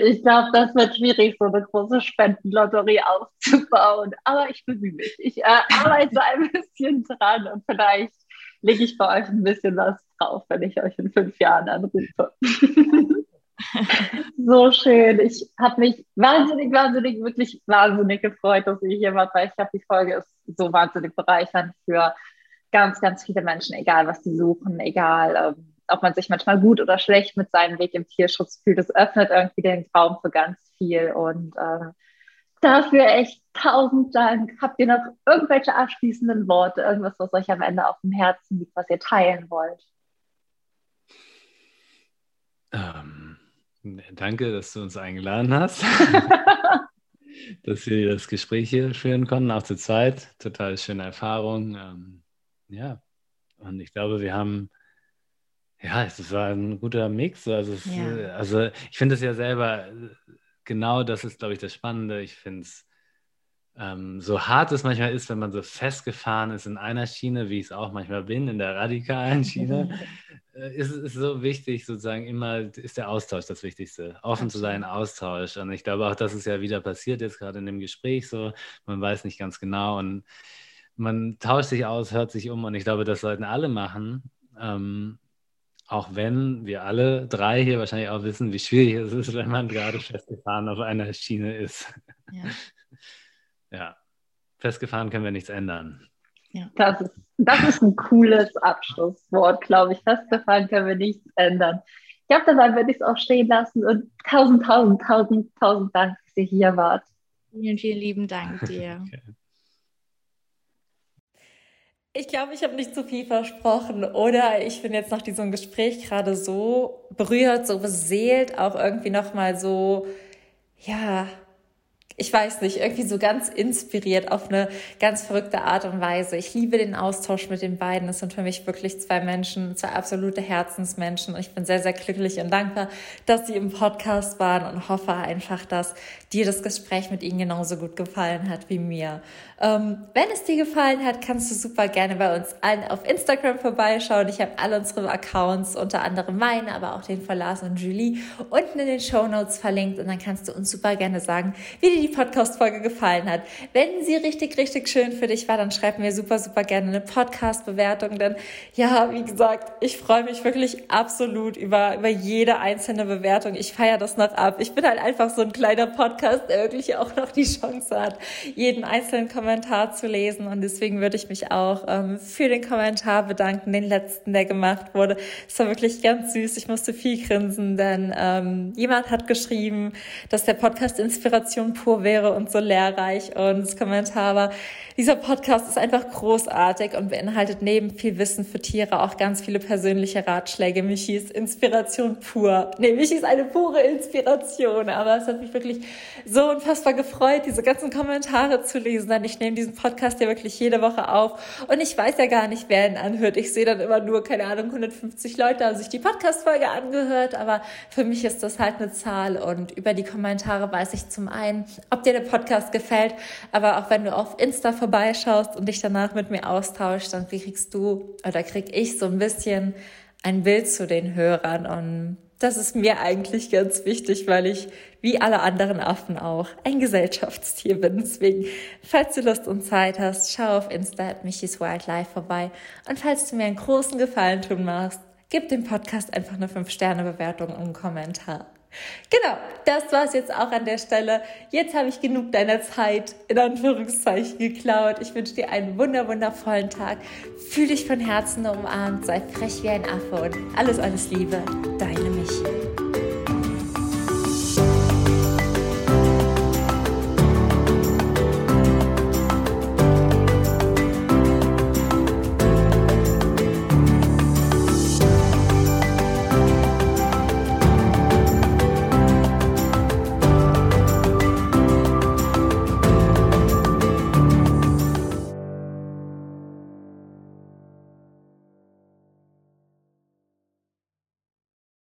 Ich glaube, das wird schwierig, so eine große Spendenlotterie aufzubauen. Aber ich bemühe mich. Ich äh, arbeite ein bisschen dran und vielleicht lege ich bei euch ein bisschen was drauf, wenn ich euch in fünf Jahren anrufe. so schön. Ich habe mich wahnsinnig, wahnsinnig, wirklich wahnsinnig gefreut, dass ihr hier wart, weil ich glaube, die Folge ist so wahnsinnig bereichernd für ganz, ganz viele Menschen, egal was sie suchen, egal ähm, ob man sich manchmal gut oder schlecht mit seinem Weg im Tierschutz fühlt. Es öffnet irgendwie den Raum für ganz viel und äh, dafür echt tausend Dank. Habt ihr noch irgendwelche abschließenden Worte, irgendwas, was euch am Ende auf dem Herzen liegt, was ihr teilen wollt? Ähm, danke, dass du uns eingeladen hast. dass wir das Gespräch hier führen konnten, auch zur Zeit. Total schöne Erfahrung. Ähm, ja, und ich glaube, wir haben, ja, es war ein guter Mix. Also, es, ja. also ich finde es ja selber genau das ist, glaube ich, das Spannende. Ich finde es ähm, so hart es manchmal ist, wenn man so festgefahren ist in einer Schiene, wie ich es auch manchmal bin, in der radikalen Schiene, äh, ist es so wichtig, sozusagen immer ist der Austausch das Wichtigste. Offen zu sein, Austausch. Und ich glaube auch, das ist ja wieder passiert jetzt gerade in dem Gespräch so. Man weiß nicht ganz genau und man tauscht sich aus, hört sich um und ich glaube, das sollten alle machen. Ähm, auch wenn wir alle drei hier wahrscheinlich auch wissen, wie schwierig es ist, wenn man gerade festgefahren auf einer Schiene ist. Ja. Ja. Festgefahren können wir nichts ändern. Ja. Das, ist, das ist ein cooles Abschlusswort, glaube ich. Festgefahren können wir nichts ändern. Ich glaube, dabei würde ich es auch stehen lassen und tausend, tausend, tausend, tausend Dank, dass ihr hier wart. Vielen, vielen lieben Dank dir. okay. Ich glaube, ich habe nicht zu viel versprochen oder ich bin jetzt nach diesem Gespräch gerade so berührt, so beseelt, auch irgendwie nochmal so, ja, ich weiß nicht, irgendwie so ganz inspiriert auf eine ganz verrückte Art und Weise. Ich liebe den Austausch mit den beiden. Es sind für mich wirklich zwei Menschen, zwei absolute Herzensmenschen. Und ich bin sehr, sehr glücklich und dankbar, dass sie im Podcast waren und hoffe einfach, dass dir das Gespräch mit ihnen genauso gut gefallen hat wie mir. Ähm, wenn es dir gefallen hat, kannst du super gerne bei uns allen auf Instagram vorbeischauen. Ich habe alle unsere Accounts, unter anderem meine, aber auch den von Lars und Julie, unten in den Show Notes verlinkt. Und dann kannst du uns super gerne sagen, wie dir die Podcast-Folge gefallen hat. Wenn sie richtig, richtig schön für dich war, dann schreib mir super, super gerne eine Podcast-Bewertung. Denn ja, wie gesagt, ich freue mich wirklich absolut über, über jede einzelne Bewertung. Ich feiere das noch ab. Ich bin halt einfach so ein kleiner Podcast, der wirklich auch noch die Chance hat, jeden einzelnen Kommentar zu lesen. Und deswegen würde ich mich auch ähm, für den Kommentar bedanken, den letzten, der gemacht wurde. Es war wirklich ganz süß. Ich musste viel grinsen, denn ähm, jemand hat geschrieben, dass der Podcast Inspiration pur wäre und so lehrreich. Und das Kommentar war, dieser Podcast ist einfach großartig und beinhaltet neben viel Wissen für Tiere auch ganz viele persönliche Ratschläge. Michi ist Inspiration pur. Nee, Michi ist eine pure Inspiration. Aber es hat mich wirklich so unfassbar gefreut, diese ganzen Kommentare zu lesen. Denn ich nehme diesen Podcast ja wirklich jede Woche auf. Und ich weiß ja gar nicht, wer ihn anhört. Ich sehe dann immer nur, keine Ahnung, 150 Leute haben sich die Podcast-Folge angehört. Aber für mich ist das halt eine Zahl. Und über die Kommentare weiß ich zum einen, ob dir der Podcast gefällt. Aber auch wenn du auf Insta vorbeischaust und dich danach mit mir austauschst, dann kriegst du oder krieg ich so ein bisschen ein Bild zu den Hörern und das ist mir eigentlich ganz wichtig, weil ich, wie alle anderen Affen auch, ein Gesellschaftstier bin. Deswegen, falls du Lust und Zeit hast, schau auf Insta at Michis Wildlife vorbei. Und falls du mir einen großen Gefallen tun magst, gib dem Podcast einfach eine 5-Sterne-Bewertung und einen Kommentar. Genau, das war es jetzt auch an der Stelle. Jetzt habe ich genug deiner Zeit in Anführungszeichen geklaut. Ich wünsche dir einen wunder wundervollen Tag. Fühl dich von Herzen umarmt, sei frech wie ein Affe und alles, alles Liebe. Deine Michi.